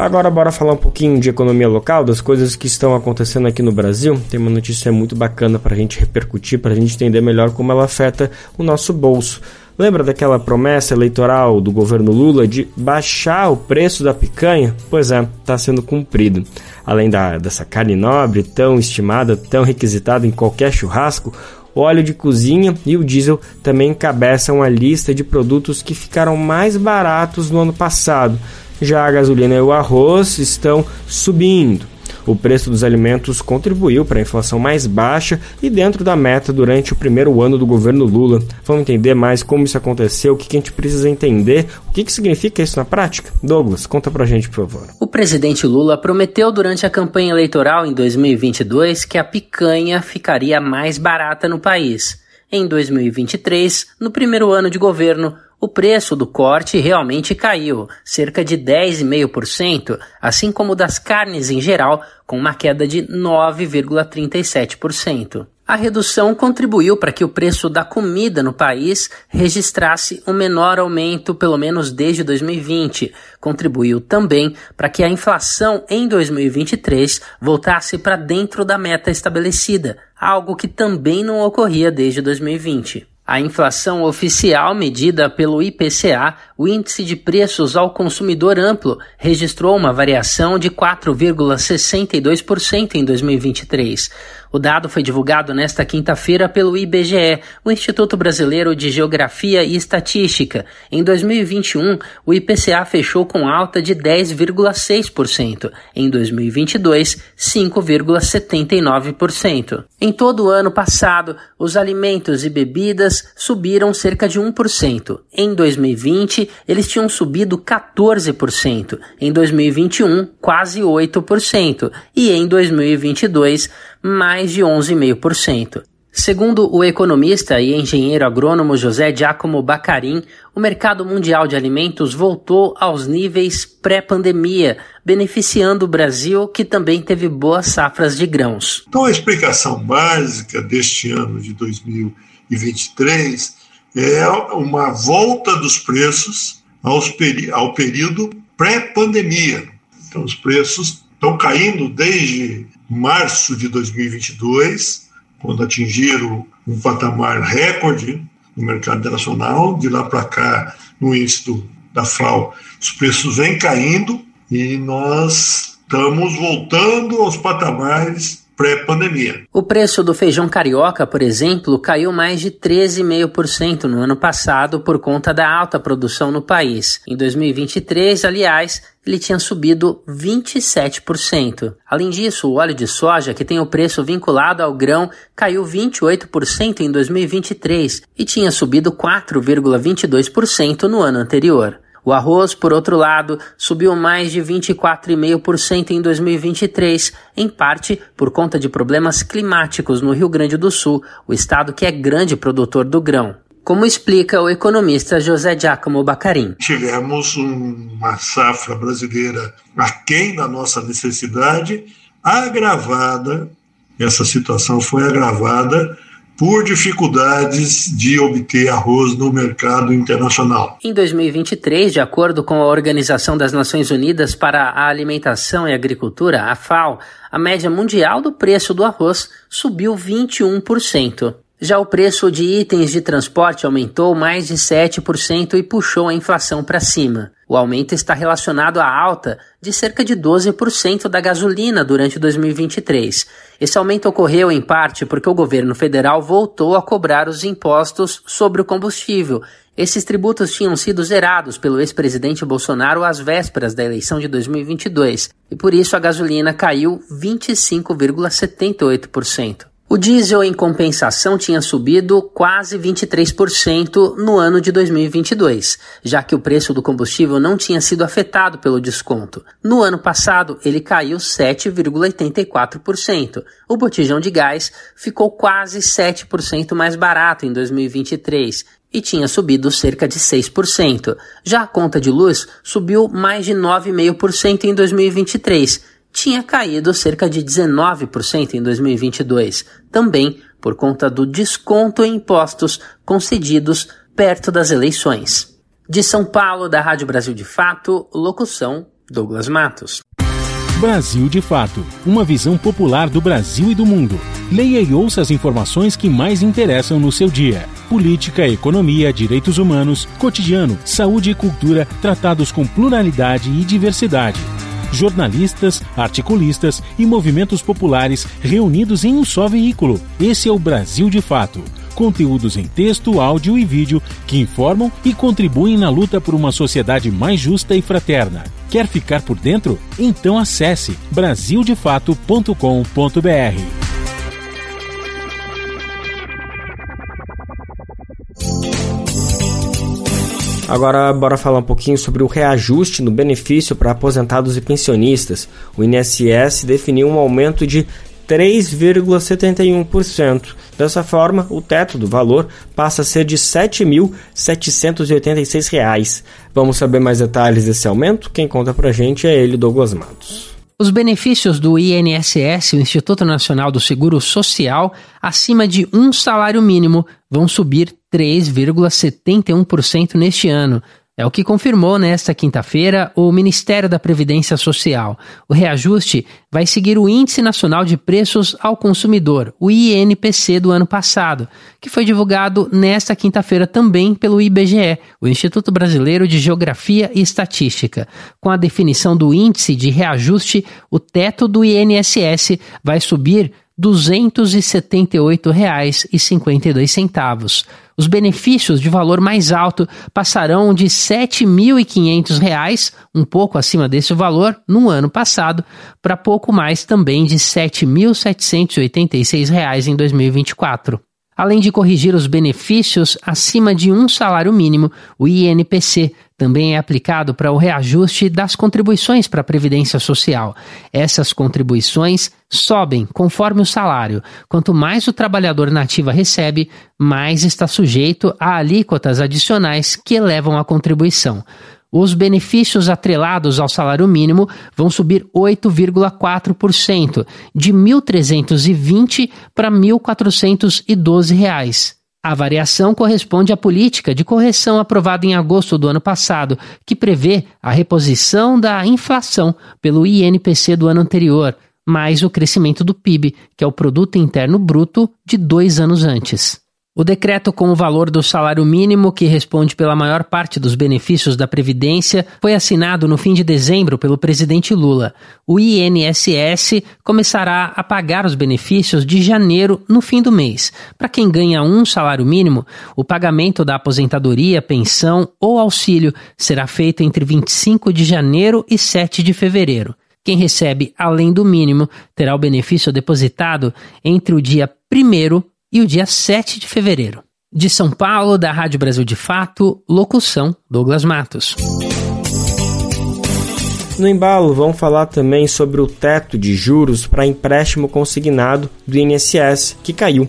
Agora bora falar um pouquinho de economia local, das coisas que estão acontecendo aqui no Brasil. Tem uma notícia muito bacana para a gente repercutir, para a gente entender melhor como ela afeta o nosso bolso. Lembra daquela promessa eleitoral do governo Lula de baixar o preço da picanha? Pois é, está sendo cumprido. Além da, dessa carne nobre, tão estimada, tão requisitada em qualquer churrasco, óleo de cozinha e o diesel também encabeçam a lista de produtos que ficaram mais baratos no ano passado. Já a gasolina e o arroz estão subindo. O preço dos alimentos contribuiu para a inflação mais baixa e dentro da meta durante o primeiro ano do governo Lula. Vamos entender mais como isso aconteceu, o que a gente precisa entender, o que, que significa isso na prática? Douglas, conta pra gente, por favor. O presidente Lula prometeu durante a campanha eleitoral em 2022 que a picanha ficaria mais barata no país. Em 2023, no primeiro ano de governo, o preço do corte realmente caiu, cerca de 10,5%, assim como das carnes em geral, com uma queda de 9,37%. A redução contribuiu para que o preço da comida no país registrasse o um menor aumento, pelo menos desde 2020. Contribuiu também para que a inflação em 2023 voltasse para dentro da meta estabelecida, algo que também não ocorria desde 2020. A inflação oficial medida pelo IPCA, o índice de preços ao consumidor amplo, registrou uma variação de 4,62% em 2023. O dado foi divulgado nesta quinta-feira pelo IBGE, o Instituto Brasileiro de Geografia e Estatística. Em 2021, o IPCA fechou com alta de 10,6%. Em 2022, 5,79%. Em todo o ano passado, os alimentos e bebidas subiram cerca de 1%. Em 2020, eles tinham subido 14%. Em 2021, quase 8%. E em 2022, mais de 11,5%. Segundo o economista e engenheiro agrônomo José Giacomo Bacarin, o mercado mundial de alimentos voltou aos níveis pré-pandemia, beneficiando o Brasil, que também teve boas safras de grãos. Então, a explicação básica deste ano de 2023 é uma volta dos preços ao período pré-pandemia. Então, os preços estão caindo desde março de 2022, quando atingiram um patamar recorde no mercado internacional. De lá para cá, no índice do da FAO. Os preços vêm caindo e nós estamos voltando aos patamares pré-pandemia. O preço do feijão carioca, por exemplo, caiu mais de 13,5% no ano passado por conta da alta produção no país. Em 2023, aliás, ele tinha subido 27%. Além disso, o óleo de soja, que tem o preço vinculado ao grão, caiu 28% em 2023 e tinha subido 4,22% no ano anterior. O arroz, por outro lado, subiu mais de 24,5% em 2023, em parte por conta de problemas climáticos no Rio Grande do Sul, o estado que é grande produtor do grão. Como explica o economista José Giacomo Bacarim. Tivemos uma safra brasileira aquém da nossa necessidade, agravada, essa situação foi agravada por dificuldades de obter arroz no mercado internacional. Em 2023, de acordo com a Organização das Nações Unidas para a Alimentação e Agricultura, a FAO, a média mundial do preço do arroz subiu 21%. Já o preço de itens de transporte aumentou mais de 7% e puxou a inflação para cima. O aumento está relacionado à alta de cerca de 12% da gasolina durante 2023. Esse aumento ocorreu em parte porque o governo federal voltou a cobrar os impostos sobre o combustível. Esses tributos tinham sido zerados pelo ex-presidente Bolsonaro às vésperas da eleição de 2022 e por isso a gasolina caiu 25,78%. O diesel, em compensação, tinha subido quase 23% no ano de 2022, já que o preço do combustível não tinha sido afetado pelo desconto. No ano passado, ele caiu 7,84%. O botijão de gás ficou quase 7% mais barato em 2023 e tinha subido cerca de 6%. Já a conta de luz subiu mais de 9,5% em 2023 tinha caído cerca de 19% em 2022, também por conta do desconto em impostos concedidos perto das eleições. De São Paulo, da Rádio Brasil de Fato, locução Douglas Matos. Brasil de Fato uma visão popular do Brasil e do mundo. Leia e ouça as informações que mais interessam no seu dia. Política, economia, direitos humanos, cotidiano, saúde e cultura tratados com pluralidade e diversidade jornalistas, articulistas e movimentos populares reunidos em um só veículo. Esse é o Brasil de Fato. Conteúdos em texto, áudio e vídeo que informam e contribuem na luta por uma sociedade mais justa e fraterna. Quer ficar por dentro? Então acesse brasildefato.com.br. Agora, bora falar um pouquinho sobre o reajuste no benefício para aposentados e pensionistas. O INSS definiu um aumento de 3,71%. Dessa forma, o teto do valor passa a ser de R$ 7.786. Vamos saber mais detalhes desse aumento? Quem conta pra gente é ele, Douglas Matos. Os benefícios do INSS, o Instituto Nacional do Seguro Social, acima de um salário mínimo, vão subir 3,71% neste ano. É o que confirmou nesta quinta-feira o Ministério da Previdência Social. O reajuste vai seguir o Índice Nacional de Preços ao Consumidor, o INPC do ano passado, que foi divulgado nesta quinta-feira também pelo IBGE, o Instituto Brasileiro de Geografia e Estatística. Com a definição do índice de reajuste, o teto do INSS vai subir R$ 278,52. Os benefícios de valor mais alto passarão de R$ 7.500, um pouco acima desse valor, no ano passado, para pouco mais também de R$ 7.786 em 2024. Além de corrigir os benefícios acima de um salário mínimo, o INPC também é aplicado para o reajuste das contribuições para a Previdência Social. Essas contribuições sobem conforme o salário. Quanto mais o trabalhador nativa recebe, mais está sujeito a alíquotas adicionais que elevam a contribuição. Os benefícios atrelados ao salário mínimo vão subir 8,4%, de R$ 1.320 para R$ 1.412. A variação corresponde à política de correção aprovada em agosto do ano passado, que prevê a reposição da inflação pelo INPC do ano anterior, mais o crescimento do PIB, que é o Produto Interno Bruto, de dois anos antes. O decreto com o valor do salário mínimo, que responde pela maior parte dos benefícios da Previdência, foi assinado no fim de dezembro pelo presidente Lula. O INSS começará a pagar os benefícios de janeiro no fim do mês. Para quem ganha um salário mínimo, o pagamento da aposentadoria, pensão ou auxílio será feito entre 25 de janeiro e 7 de fevereiro. Quem recebe além do mínimo terá o benefício depositado entre o dia 1 e o dia 7 de fevereiro. De São Paulo, da Rádio Brasil de Fato, locução Douglas Matos. No embalo, vamos falar também sobre o teto de juros para empréstimo consignado do INSS, que caiu.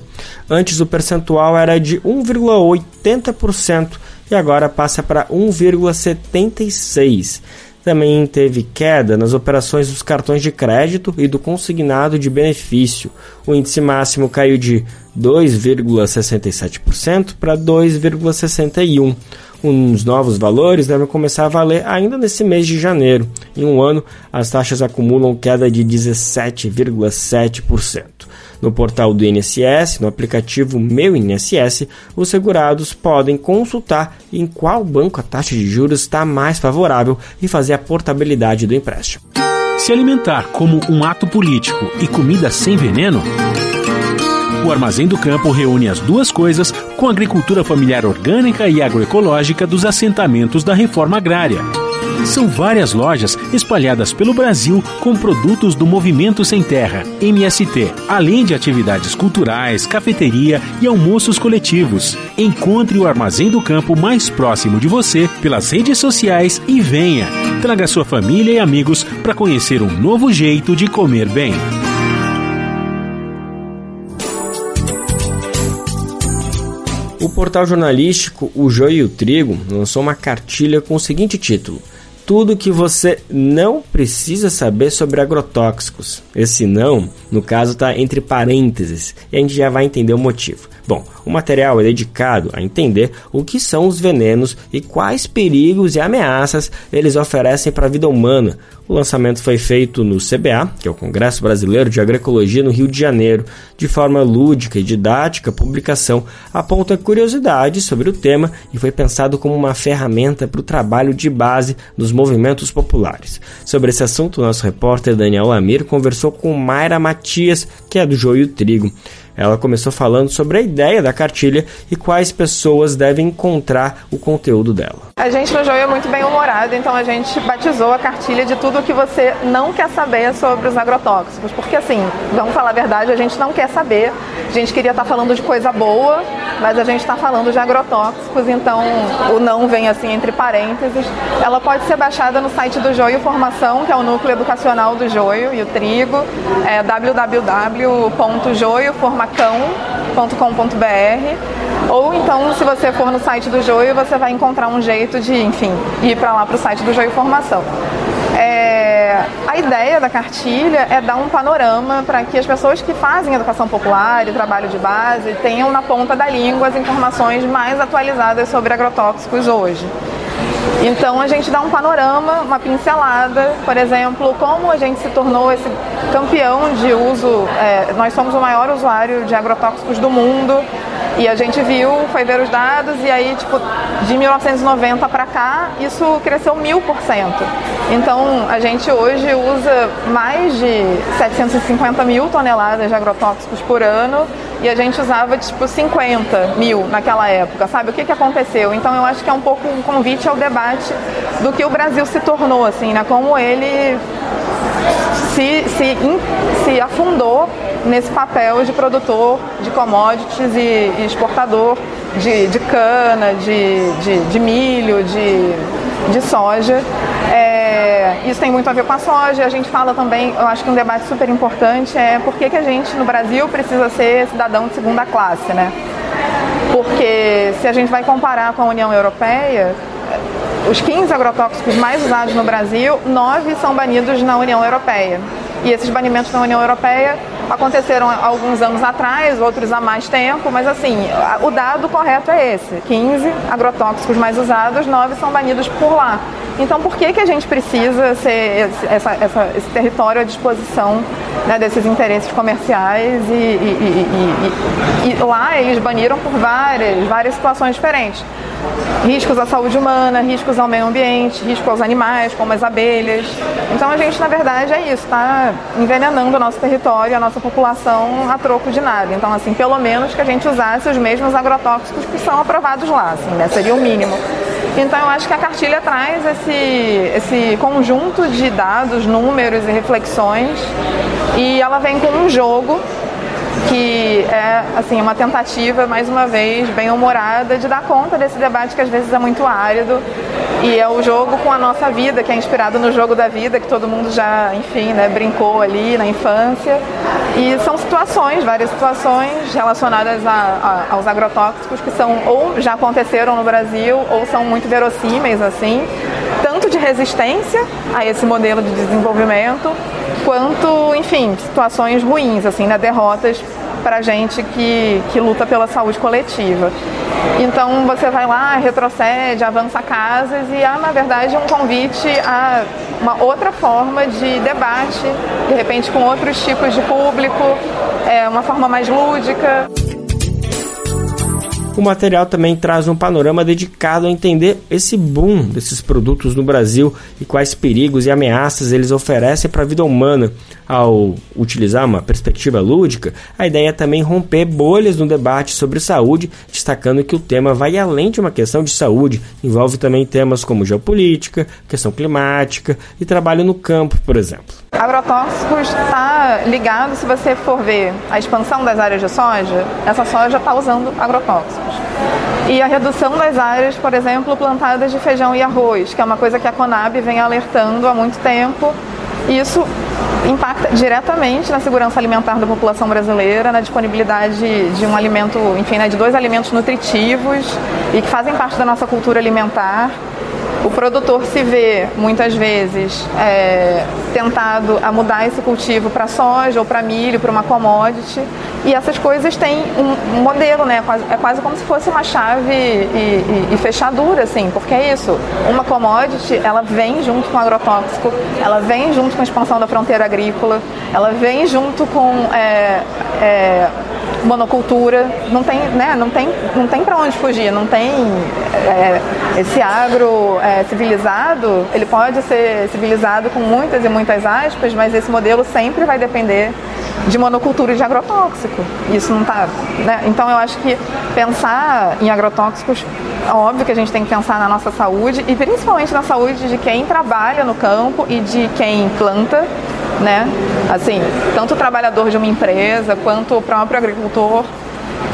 Antes o percentual era de 1,80% e agora passa para 1,76%. Também teve queda nas operações dos cartões de crédito e do consignado de benefício. O índice máximo caiu de 2,67% para 2,61%. Os novos valores devem começar a valer ainda nesse mês de janeiro. Em um ano, as taxas acumulam queda de 17,7%. No portal do INSS, no aplicativo Meu INSS, os segurados podem consultar em qual banco a taxa de juros está mais favorável e fazer a portabilidade do empréstimo. Se alimentar como um ato político e comida sem veneno? O Armazém do Campo reúne as duas coisas com a agricultura familiar orgânica e agroecológica dos assentamentos da reforma agrária. São várias lojas espalhadas pelo Brasil com produtos do Movimento Sem Terra, MST, além de atividades culturais, cafeteria e almoços coletivos. Encontre o Armazém do Campo mais próximo de você pelas redes sociais e venha. Traga sua família e amigos para conhecer um novo jeito de comer bem. O portal jornalístico O Joio e o Trigo lançou uma cartilha com o seguinte título: Tudo que você não precisa saber sobre agrotóxicos. Esse não, no caso, está entre parênteses e a gente já vai entender o motivo. Bom, o material é dedicado a entender o que são os venenos e quais perigos e ameaças eles oferecem para a vida humana. O lançamento foi feito no CBA, que é o Congresso Brasileiro de Agroecologia no Rio de Janeiro. De forma lúdica e didática, a publicação aponta curiosidades sobre o tema e foi pensado como uma ferramenta para o trabalho de base nos movimentos populares. Sobre esse assunto, nosso repórter Daniel Lamir conversou com Mayra Matias, que é do Joio Trigo. Ela começou falando sobre a ideia da cartilha e quais pessoas devem encontrar o conteúdo dela. A gente no Joio é muito bem humorado, então a gente batizou a cartilha de tudo que você não quer saber sobre os agrotóxicos. Porque assim, vamos falar a verdade, a gente não quer saber. A gente queria estar falando de coisa boa, mas a gente está falando de agrotóxicos, então o não vem assim entre parênteses. Ela pode ser baixada no site do Joio Formação, que é o núcleo educacional do Joio e o Trigo, é www.joioformacão.com.br ou então, se você for no site do Joio, você vai encontrar um jeito de, enfim, ir para lá para o site do Joio Formação. É, a ideia da cartilha é dar um panorama para que as pessoas que fazem educação popular e trabalho de base tenham na ponta da língua as informações mais atualizadas sobre agrotóxicos hoje. Então a gente dá um panorama, uma pincelada, por exemplo, como a gente se tornou esse campeão de uso. É, nós somos o maior usuário de agrotóxicos do mundo e a gente viu, foi ver os dados e aí, tipo, de 1990 para cá, isso cresceu mil por cento. Então, a gente hoje usa mais de 750 mil toneladas de agrotóxicos por ano e a gente usava, tipo, 50 mil naquela época, sabe? O que, que aconteceu? Então, eu acho que é um pouco um convite ao debate do que o Brasil se tornou, assim, né? Como ele se, se, se afundou nesse papel de produtor de commodities e, e exportador de, de cana, de, de, de, milho, de, de soja. É, isso tem muito a ver com a soja. A gente fala também, eu acho que um debate super importante é por que, que a gente no Brasil precisa ser cidadão de segunda classe, né? Porque se a gente vai comparar com a União Europeia, os 15 agrotóxicos mais usados no Brasil, nove são banidos na União Europeia. E esses banimentos na União Europeia aconteceram alguns anos atrás, outros há mais tempo, mas assim, o dado correto é esse: 15 agrotóxicos mais usados, 9 são banidos por lá. Então, por que, que a gente precisa ser essa, essa, esse território à disposição né, desses interesses comerciais? E, e, e, e, lá eles baniram por várias, várias situações diferentes. Riscos à saúde humana, riscos ao meio ambiente, riscos aos animais, como as abelhas. Então a gente, na verdade, é isso, está envenenando o nosso território, a nossa população a troco de nada. Então, assim, pelo menos que a gente usasse os mesmos agrotóxicos que são aprovados lá, assim, né? Seria o mínimo. Então eu acho que a cartilha traz esse, esse conjunto de dados, números e reflexões e ela vem com um jogo que é assim uma tentativa mais uma vez bem humorada de dar conta desse debate que às vezes é muito árido. E é o jogo com a nossa vida que é inspirado no jogo da vida que todo mundo já enfim né, brincou ali na infância. E são situações várias situações relacionadas a, a, aos agrotóxicos que são ou já aconteceram no Brasil ou são muito verossímeis assim tanto de resistência a esse modelo de desenvolvimento quanto, enfim, situações ruins, assim, né, derrotas para gente que, que luta pela saúde coletiva. Então você vai lá, retrocede, avança casas e há, na verdade, um convite a uma outra forma de debate, de repente com outros tipos de público, é, uma forma mais lúdica. O material também traz um panorama dedicado a entender esse boom desses produtos no Brasil e quais perigos e ameaças eles oferecem para a vida humana. Ao utilizar uma perspectiva lúdica, a ideia é também romper bolhas no debate sobre saúde, destacando que o tema vai além de uma questão de saúde, envolve também temas como geopolítica, questão climática e trabalho no campo, por exemplo. Agrotóxicos está ligado, se você for ver a expansão das áreas de soja, essa soja está usando agrotóxicos. E a redução das áreas, por exemplo, plantadas de feijão e arroz, que é uma coisa que a Conab vem alertando há muito tempo. Isso impacta diretamente na segurança alimentar da população brasileira, na disponibilidade de um alimento, enfim, né, de dois alimentos nutritivos e que fazem parte da nossa cultura alimentar o produtor se vê muitas vezes é, tentado a mudar esse cultivo para soja ou para milho, para uma commodity, e essas coisas têm um modelo, né? É quase como se fosse uma chave e, e, e fechadura, assim, porque é isso. Uma commodity, ela vem junto com o agrotóxico, ela vem junto com a expansão da fronteira agrícola, ela vem junto com é, é, monocultura, não tem, né, não tem, não tem para onde fugir, não tem é, esse agro é, civilizado, ele pode ser civilizado com muitas e muitas aspas, mas esse modelo sempre vai depender de monocultura e de agrotóxico. Isso não está, né? Então eu acho que pensar em agrotóxicos, óbvio que a gente tem que pensar na nossa saúde e principalmente na saúde de quem trabalha no campo e de quem planta né? Assim, tanto o trabalhador de uma empresa quanto o próprio agricultor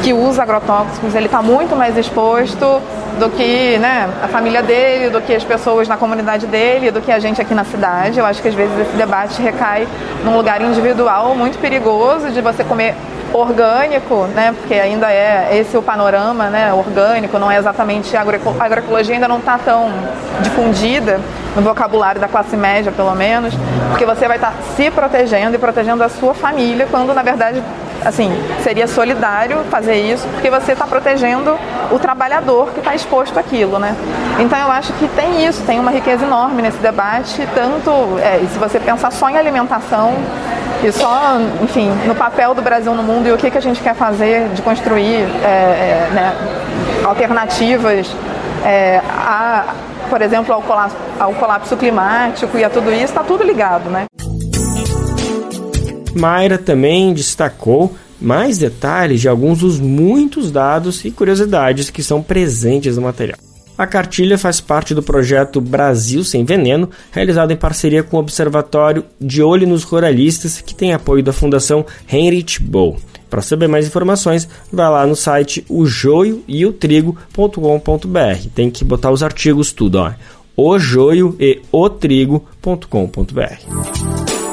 que usa agrotóxicos, ele está muito mais exposto do que né, a família dele, do que as pessoas na comunidade dele, do que a gente aqui na cidade. Eu acho que às vezes esse debate recai num lugar individual muito perigoso de você comer orgânico, né? Porque ainda é esse o panorama, né? Orgânico, não é exatamente a agroecologia ainda não está tão difundida no vocabulário da classe média, pelo menos, porque você vai estar tá se protegendo e protegendo a sua família, quando na verdade assim, seria solidário fazer isso, porque você está protegendo o trabalhador que está exposto àquilo, né? Então eu acho que tem isso, tem uma riqueza enorme nesse debate, tanto é, se você pensar só em alimentação, e só, enfim, no papel do Brasil no mundo e o que, que a gente quer fazer de construir é, é, né, alternativas é, a, por exemplo, ao colapso, ao colapso climático e a tudo isso, está tudo ligado, né? Mayra também destacou mais detalhes de alguns dos muitos dados e curiosidades que são presentes no material. A cartilha faz parte do projeto Brasil Sem Veneno, realizado em parceria com o Observatório De Olho nos Ruralistas, que tem apoio da Fundação Heinrich Boll. Para saber mais informações, vai lá no site ojoioeotrigo.com.br. Tem que botar os artigos tudo, ó. Ojoio e otrigo.com.br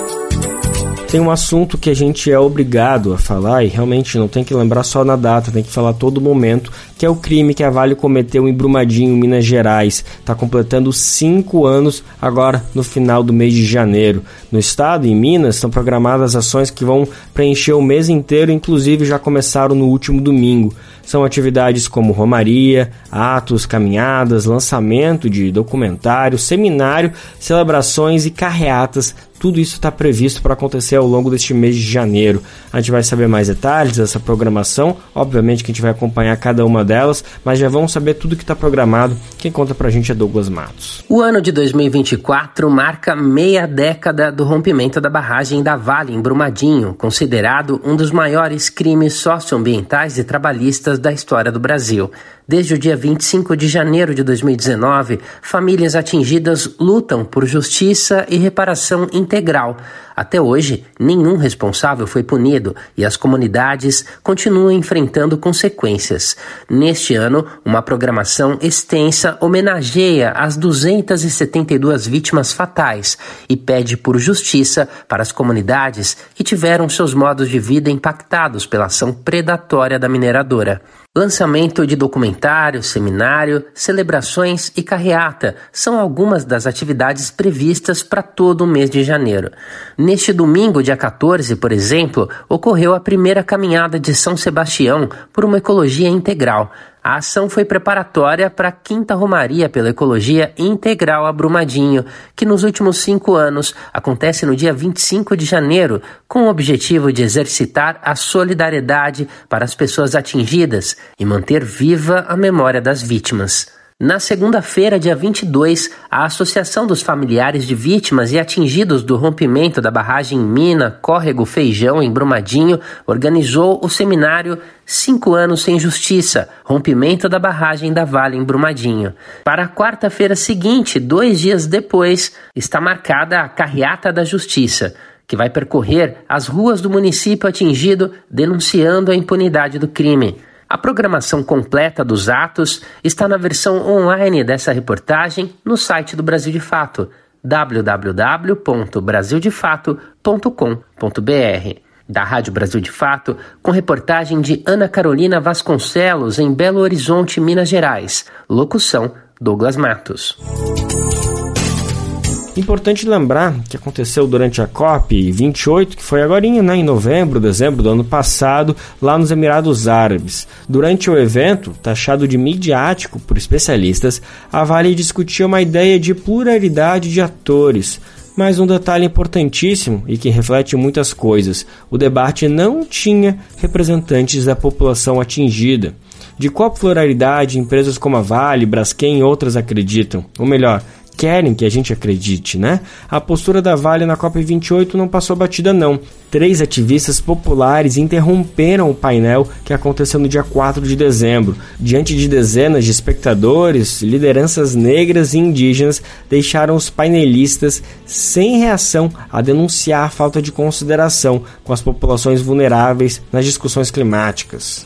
tem um assunto que a gente é obrigado a falar e realmente não tem que lembrar só na data, tem que falar todo momento, que é o crime que a Vale cometeu em Brumadinho, Minas Gerais. Está completando cinco anos agora no final do mês de janeiro. No estado, em Minas, estão programadas ações que vão preencher o mês inteiro, inclusive já começaram no último domingo. São atividades como romaria, atos, caminhadas, lançamento de documentário, seminário, celebrações e carreatas tudo isso está previsto para acontecer ao longo deste mês de janeiro. A gente vai saber mais detalhes dessa programação. Obviamente que a gente vai acompanhar cada uma delas, mas já vamos saber tudo que está programado. Quem conta para a gente é Douglas Matos. O ano de 2024 marca meia década do rompimento da barragem da Vale em Brumadinho, considerado um dos maiores crimes socioambientais e trabalhistas da história do Brasil. Desde o dia 25 de janeiro de 2019, famílias atingidas lutam por justiça e reparação integral. Até hoje, nenhum responsável foi punido e as comunidades continuam enfrentando consequências. Neste ano, uma programação extensa homenageia as 272 vítimas fatais e pede por justiça para as comunidades que tiveram seus modos de vida impactados pela ação predatória da mineradora. Lançamento de documentário, seminário, celebrações e carreata são algumas das atividades previstas para todo o mês de janeiro. Neste domingo, dia 14, por exemplo, ocorreu a primeira caminhada de São Sebastião por uma ecologia integral. A ação foi preparatória para a quinta Romaria pela Ecologia Integral a Brumadinho, que nos últimos cinco anos acontece no dia 25 de janeiro, com o objetivo de exercitar a solidariedade para as pessoas atingidas e manter viva a memória das vítimas. Na segunda-feira, dia 22, a Associação dos Familiares de Vítimas e Atingidos do Rompimento da Barragem Mina Córrego Feijão, em Brumadinho, organizou o seminário Cinco Anos Sem Justiça Rompimento da Barragem da Vale, em Brumadinho. Para a quarta-feira seguinte, dois dias depois, está marcada a Carreata da Justiça que vai percorrer as ruas do município atingido denunciando a impunidade do crime. A programação completa dos atos está na versão online dessa reportagem no site do Brasil de Fato, www.brasildefato.com.br. Da Rádio Brasil de Fato, com reportagem de Ana Carolina Vasconcelos, em Belo Horizonte, Minas Gerais. Locução: Douglas Matos. Importante lembrar que aconteceu durante a COP 28, que foi agora né, em novembro, dezembro do ano passado, lá nos Emirados Árabes. Durante o evento, taxado de midiático por especialistas, a Vale discutia uma ideia de pluralidade de atores. Mas um detalhe importantíssimo e que reflete muitas coisas: o debate não tinha representantes da população atingida. De qual pluralidade empresas como a Vale, Braskem e outras acreditam? Ou melhor, querem que a gente acredite, né? A postura da Vale na COP28 não passou batida não. Três ativistas populares interromperam o painel que aconteceu no dia 4 de dezembro. Diante de dezenas de espectadores, lideranças negras e indígenas deixaram os painelistas sem reação a denunciar a falta de consideração com as populações vulneráveis nas discussões climáticas.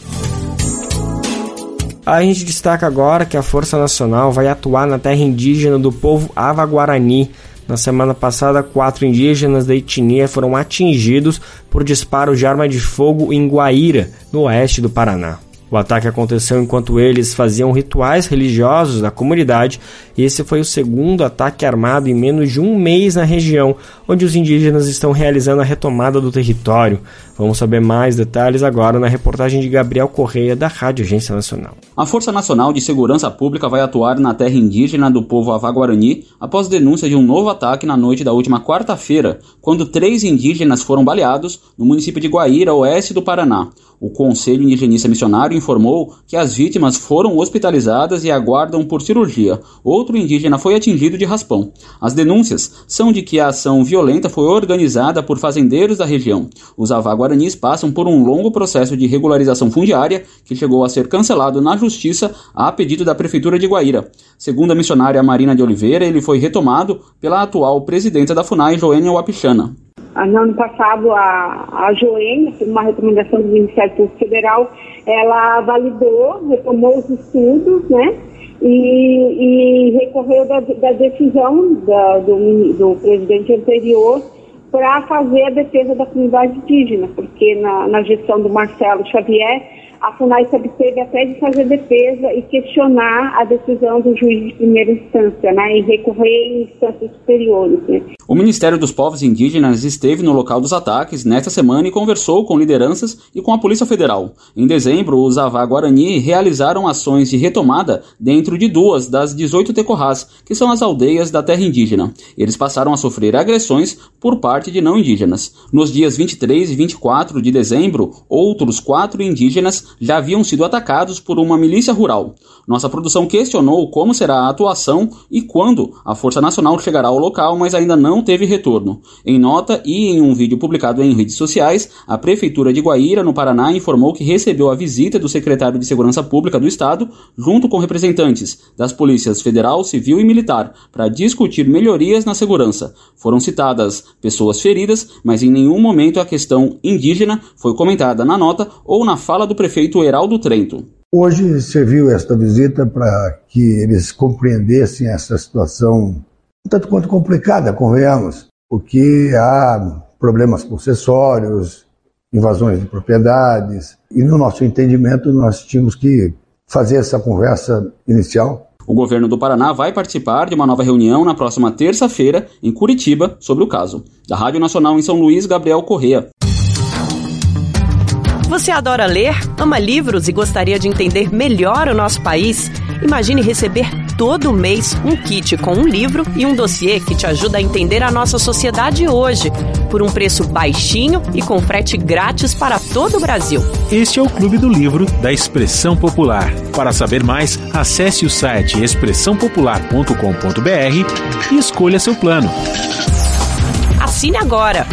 A gente destaca agora que a Força Nacional vai atuar na terra indígena do povo Ava Guarani. Na semana passada, quatro indígenas da etnia foram atingidos por disparos de arma de fogo em Guaíra, no oeste do Paraná. O ataque aconteceu enquanto eles faziam rituais religiosos na comunidade e esse foi o segundo ataque armado em menos de um mês na região, onde os indígenas estão realizando a retomada do território. Vamos saber mais detalhes agora na reportagem de Gabriel Correia, da Rádio Agência Nacional. A Força Nacional de Segurança Pública vai atuar na terra indígena do povo Avaguarani após denúncia de um novo ataque na noite da última quarta-feira, quando três indígenas foram baleados no município de Guaíra, oeste do Paraná. O Conselho Indigenista Missionário informou que as vítimas foram hospitalizadas e aguardam por cirurgia. Outro indígena foi atingido de raspão. As denúncias são de que a ação violenta foi organizada por fazendeiros da região. Os avaguaranis passam por um longo processo de regularização fundiária que chegou a ser cancelado na justiça a pedido da prefeitura de Guaíra. Segundo a missionária Marina de Oliveira, ele foi retomado pela atual presidenta da FUNAI, Joênia Wapichana. No ano passado, a, a Joênia, por uma recomendação do Ministério Público Federal, ela validou, retomou os estudos, né? E, e recorreu da, da decisão da, do, do presidente anterior para fazer a defesa da comunidade indígena, porque na, na gestão do Marcelo Xavier a FUNAI se absteve até de fazer defesa e questionar a decisão do juiz de primeira instância, né, e recorrer em instâncias superiores. Né. O Ministério dos Povos Indígenas esteve no local dos ataques nesta semana e conversou com lideranças e com a Polícia Federal. Em dezembro, os Avá Guarani realizaram ações de retomada dentro de duas das 18 tecorrás, que são as aldeias da terra indígena. Eles passaram a sofrer agressões por parte de não indígenas. Nos dias 23 e 24 de dezembro, outros quatro indígenas já haviam sido atacados por uma milícia rural. Nossa produção questionou como será a atuação e quando a Força Nacional chegará ao local, mas ainda não teve retorno. Em nota e em um vídeo publicado em redes sociais, a Prefeitura de Guaíra, no Paraná, informou que recebeu a visita do secretário de Segurança Pública do Estado, junto com representantes das polícias federal, civil e militar, para discutir melhorias na segurança. Foram citadas pessoas feridas, mas em nenhum momento a questão indígena foi comentada na nota ou na fala do prefeito Heraldo Trento. Hoje serviu esta visita para que eles compreendessem essa situação tanto quanto complicada, convenhamos, porque há problemas processórios, invasões de propriedades, e no nosso entendimento nós tínhamos que fazer essa conversa inicial. O governo do Paraná vai participar de uma nova reunião na próxima terça-feira em Curitiba sobre o caso. Da Rádio Nacional em São Luís, Gabriel Correa. Você adora ler, ama livros e gostaria de entender melhor o nosso país? Imagine receber todo mês um kit com um livro e um dossiê que te ajuda a entender a nossa sociedade hoje, por um preço baixinho e com frete grátis para todo o Brasil. Este é o Clube do Livro da Expressão Popular. Para saber mais, acesse o site expressãopopular.com.br e escolha seu plano. Assine agora.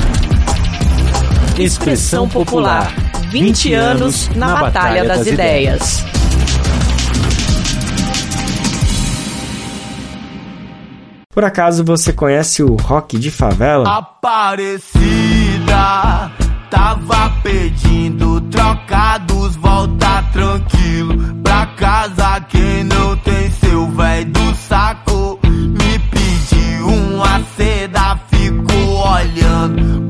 Expressão Popular. 20 anos na Batalha das Ideias. Por acaso você conhece o rock de favela? Aparecida, tava pedindo trocados, volta tranquilo pra casa. Quem não tem seu velho do saco me pediu uma seda, ficou olhando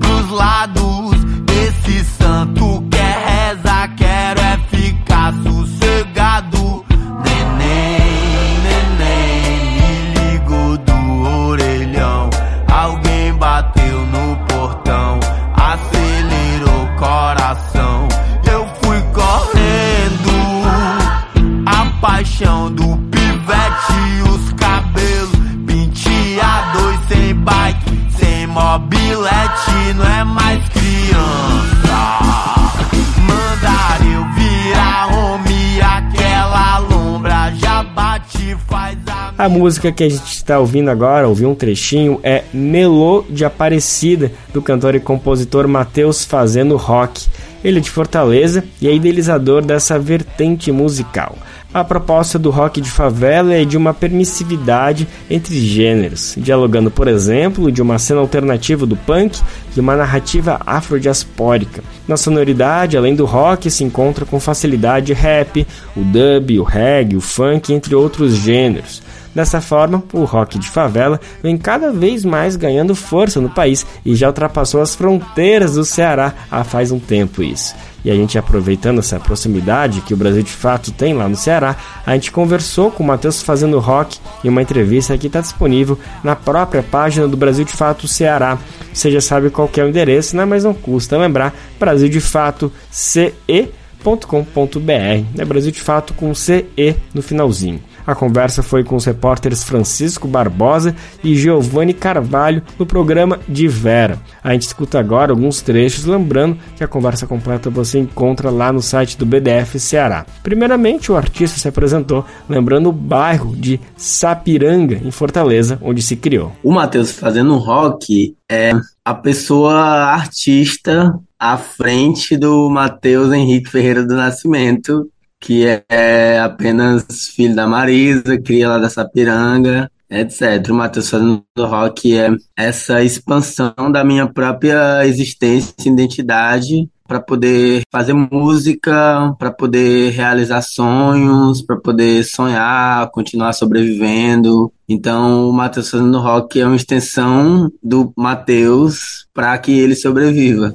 a música que a gente está ouvindo agora, ouviu um trechinho, é Melô de Aparecida, do cantor e compositor Matheus Fazendo Rock. Ele é de Fortaleza e é idealizador dessa vertente musical. A proposta do rock de favela é de uma permissividade entre gêneros, dialogando, por exemplo, de uma cena alternativa do punk e uma narrativa afrodiaspórica. Na sonoridade, além do rock, se encontra com facilidade rap, o dub, o reggae, o funk, entre outros gêneros. Dessa forma, o rock de favela vem cada vez mais ganhando força no país e já ultrapassou as fronteiras do Ceará há faz um tempo isso. E a gente aproveitando essa proximidade que o Brasil de fato tem lá no Ceará, a gente conversou com o Matheus fazendo rock em uma entrevista que está disponível na própria página do Brasil de Fato Ceará. Você já sabe qual é o endereço, né? mas não custa lembrar, Brasil de Fato ce.com.br. É Brasil de Fato com CE no finalzinho. A conversa foi com os repórteres Francisco Barbosa e Giovanni Carvalho no programa De Vera. A gente escuta agora alguns trechos, lembrando que a conversa completa você encontra lá no site do BDF Ceará. Primeiramente, o artista se apresentou lembrando o bairro de Sapiranga, em Fortaleza, onde se criou. O Matheus fazendo rock é a pessoa artista à frente do Matheus Henrique Ferreira do Nascimento, que é apenas filho da Marisa, cria lá da Sapiranga, etc. O Matheus fazendo rock é essa expansão da minha própria existência e identidade para poder fazer música, para poder realizar sonhos, para poder sonhar, continuar sobrevivendo. Então, o Matheus fazendo rock é uma extensão do Matheus para que ele sobreviva.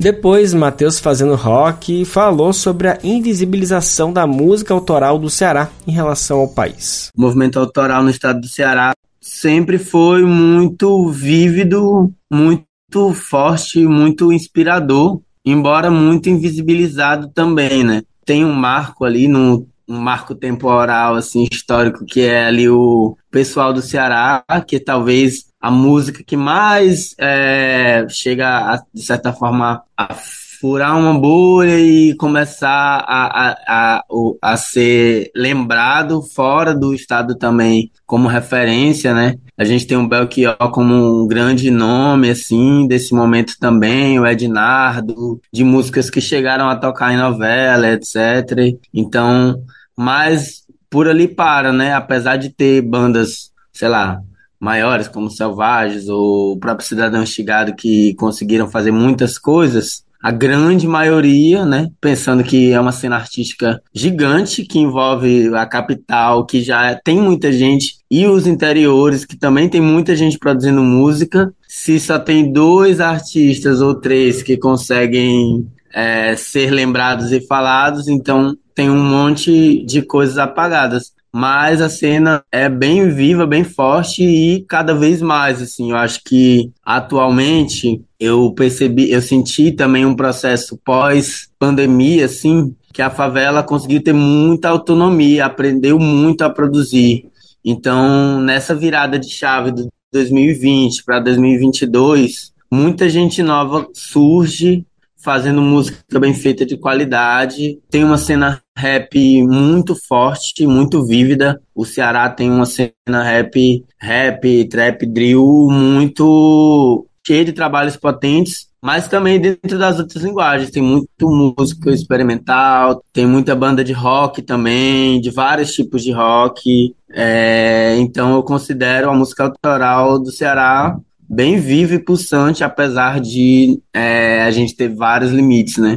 Depois, Matheus fazendo rock falou sobre a invisibilização da música autoral do Ceará em relação ao país. O movimento autoral no estado do Ceará sempre foi muito vívido, muito forte, muito inspirador, embora muito invisibilizado também, né? Tem um marco ali no um marco temporal assim histórico que é ali o pessoal do Ceará, que talvez a música que mais é, chega a, de certa forma a furar uma bolha e começar a, a, a, a ser lembrado fora do estado também como referência, né? A gente tem o Belchior como um grande nome, assim, desse momento também, o Ednardo, de músicas que chegaram a tocar em novela, etc. Então, mas por ali para, né? Apesar de ter bandas, sei lá, maiores como Selvagens ou o próprio Cidadão Estigado que conseguiram fazer muitas coisas, a grande maioria, né, pensando que é uma cena artística gigante que envolve a capital, que já tem muita gente, e os interiores, que também tem muita gente produzindo música. Se só tem dois artistas ou três que conseguem é, ser lembrados e falados, então tem um monte de coisas apagadas mas a cena é bem viva, bem forte e cada vez mais, assim, eu acho que atualmente eu percebi, eu senti também um processo pós pandemia, assim, que a favela conseguiu ter muita autonomia, aprendeu muito a produzir. Então, nessa virada de chave de 2020 para 2022, muita gente nova surge fazendo música bem feita de qualidade. Tem uma cena rap muito forte, muito vívida. O Ceará tem uma cena rap, rap, trap, drill muito cheia de trabalhos potentes, mas também dentro das outras linguagens. Tem muito música experimental, tem muita banda de rock também, de vários tipos de rock. É, então eu considero a música autoral do Ceará bem vivo e pulsante, apesar de é, a gente ter vários limites, né?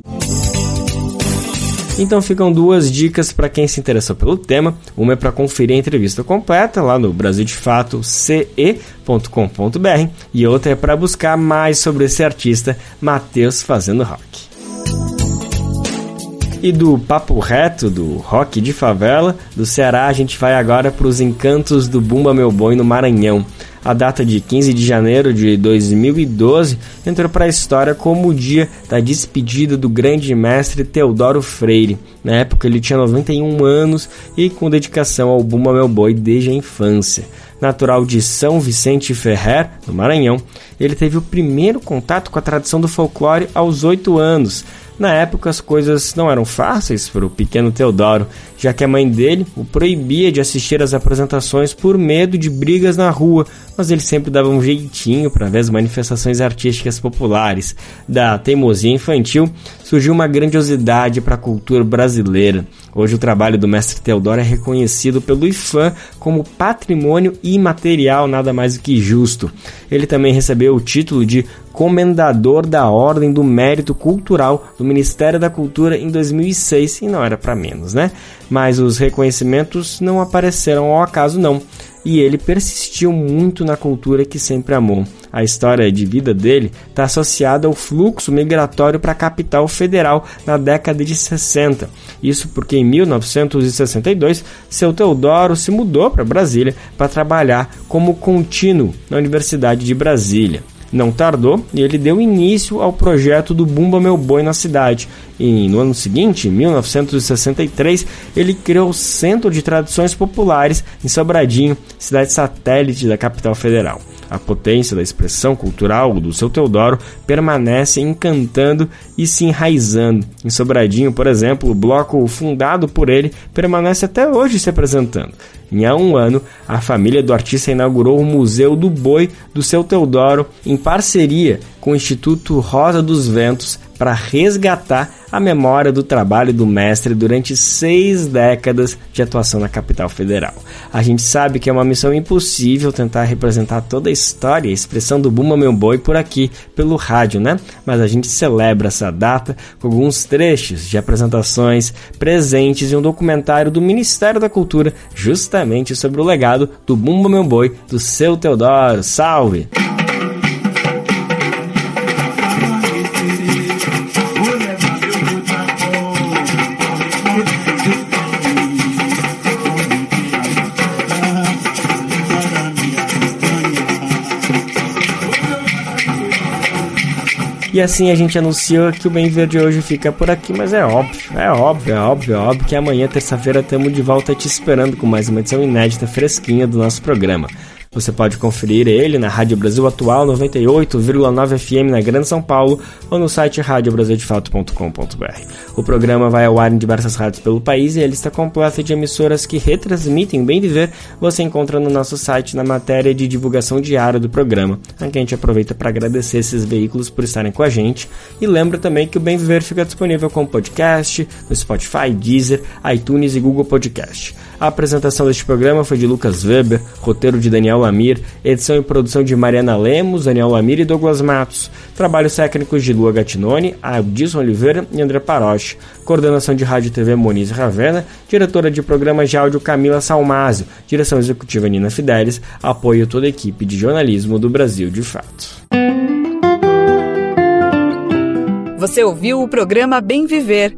Então ficam duas dicas para quem se interessou pelo tema. Uma é para conferir a entrevista completa lá no Brasil de Fato ce.com.br e outra é para buscar mais sobre esse artista Matheus fazendo rock. E do papo reto do rock de favela do Ceará, a gente vai agora para os encantos do Bumba Meu Boi no Maranhão a data de 15 de janeiro de 2012 entrou para a história como o dia da despedida do grande mestre Teodoro Freire. Na época ele tinha 91 anos e com dedicação ao Bumba Meu Boi desde a infância. Natural de São Vicente Ferrer, no Maranhão, ele teve o primeiro contato com a tradição do folclore aos 8 anos, na época, as coisas não eram fáceis para o pequeno Teodoro, já que a mãe dele o proibia de assistir às apresentações por medo de brigas na rua, mas ele sempre dava um jeitinho para ver as manifestações artísticas populares. Da teimosia infantil surgiu uma grandiosidade para a cultura brasileira. Hoje, o trabalho do mestre Teodoro é reconhecido pelo IFAM como patrimônio imaterial, nada mais do que justo. Ele também recebeu o título de Comendador da Ordem do Mérito Cultural do Ministério da Cultura em 2006 e não era para menos, né? Mas os reconhecimentos não apareceram ao acaso não e ele persistiu muito na cultura que sempre amou. A história de vida dele está associada ao fluxo migratório para a capital federal na década de 60. Isso porque em 1962 seu Teodoro se mudou para Brasília para trabalhar como contínuo na Universidade de Brasília. Não tardou e ele deu início ao projeto do Bumba Meu Boi na cidade. E no ano seguinte, em 1963, ele criou o Centro de Tradições Populares em Sobradinho, cidade satélite da capital federal. A potência da expressão cultural do seu Teodoro permanece encantando e se enraizando. Em Sobradinho, por exemplo, o bloco fundado por ele permanece até hoje se apresentando. Em há um ano, a família do artista inaugurou o Museu do Boi do seu Teodoro em parceria com o Instituto Rosa dos Ventos para resgatar a memória do trabalho do mestre durante seis décadas de atuação na capital federal. A gente sabe que é uma missão impossível tentar representar toda a história e a expressão do Bumba Meu Boi por aqui, pelo rádio, né? Mas a gente celebra essa data com alguns trechos de apresentações presentes em um documentário do Ministério da Cultura, justamente sobre o legado do Bumba Meu Boi do seu Teodoro. Salve! E assim a gente anunciou que o Bem Verde hoje fica por aqui, mas é óbvio, é óbvio, é óbvio, é óbvio que amanhã, terça-feira, estamos de volta te esperando com mais uma edição inédita fresquinha do nosso programa. Você pode conferir ele na Rádio Brasil Atual 98,9 FM na Grande São Paulo ou no site radiobrasildefato.com.br. O programa vai ao ar em diversas rádios pelo país e a lista completa de emissoras que retransmitem Bem Viver você encontra no nosso site na matéria de divulgação diária do programa. Aqui a gente aproveita para agradecer esses veículos por estarem com a gente e lembra também que o Bem Viver fica disponível como podcast no Spotify, Deezer, iTunes e Google Podcast. A apresentação deste programa foi de Lucas Weber, roteiro de Daniel Lamir, edição e produção de Mariana Lemos, Daniel Lamir e Douglas Matos. Trabalhos técnicos de Lua Gatinoni, Aldison Oliveira e André Paroche. Coordenação de Rádio e TV Moniz Ravena, diretora de programas de áudio Camila Salmásio, direção executiva Nina Fidelis, apoio toda a equipe de jornalismo do Brasil de Fato. Você ouviu o programa Bem Viver,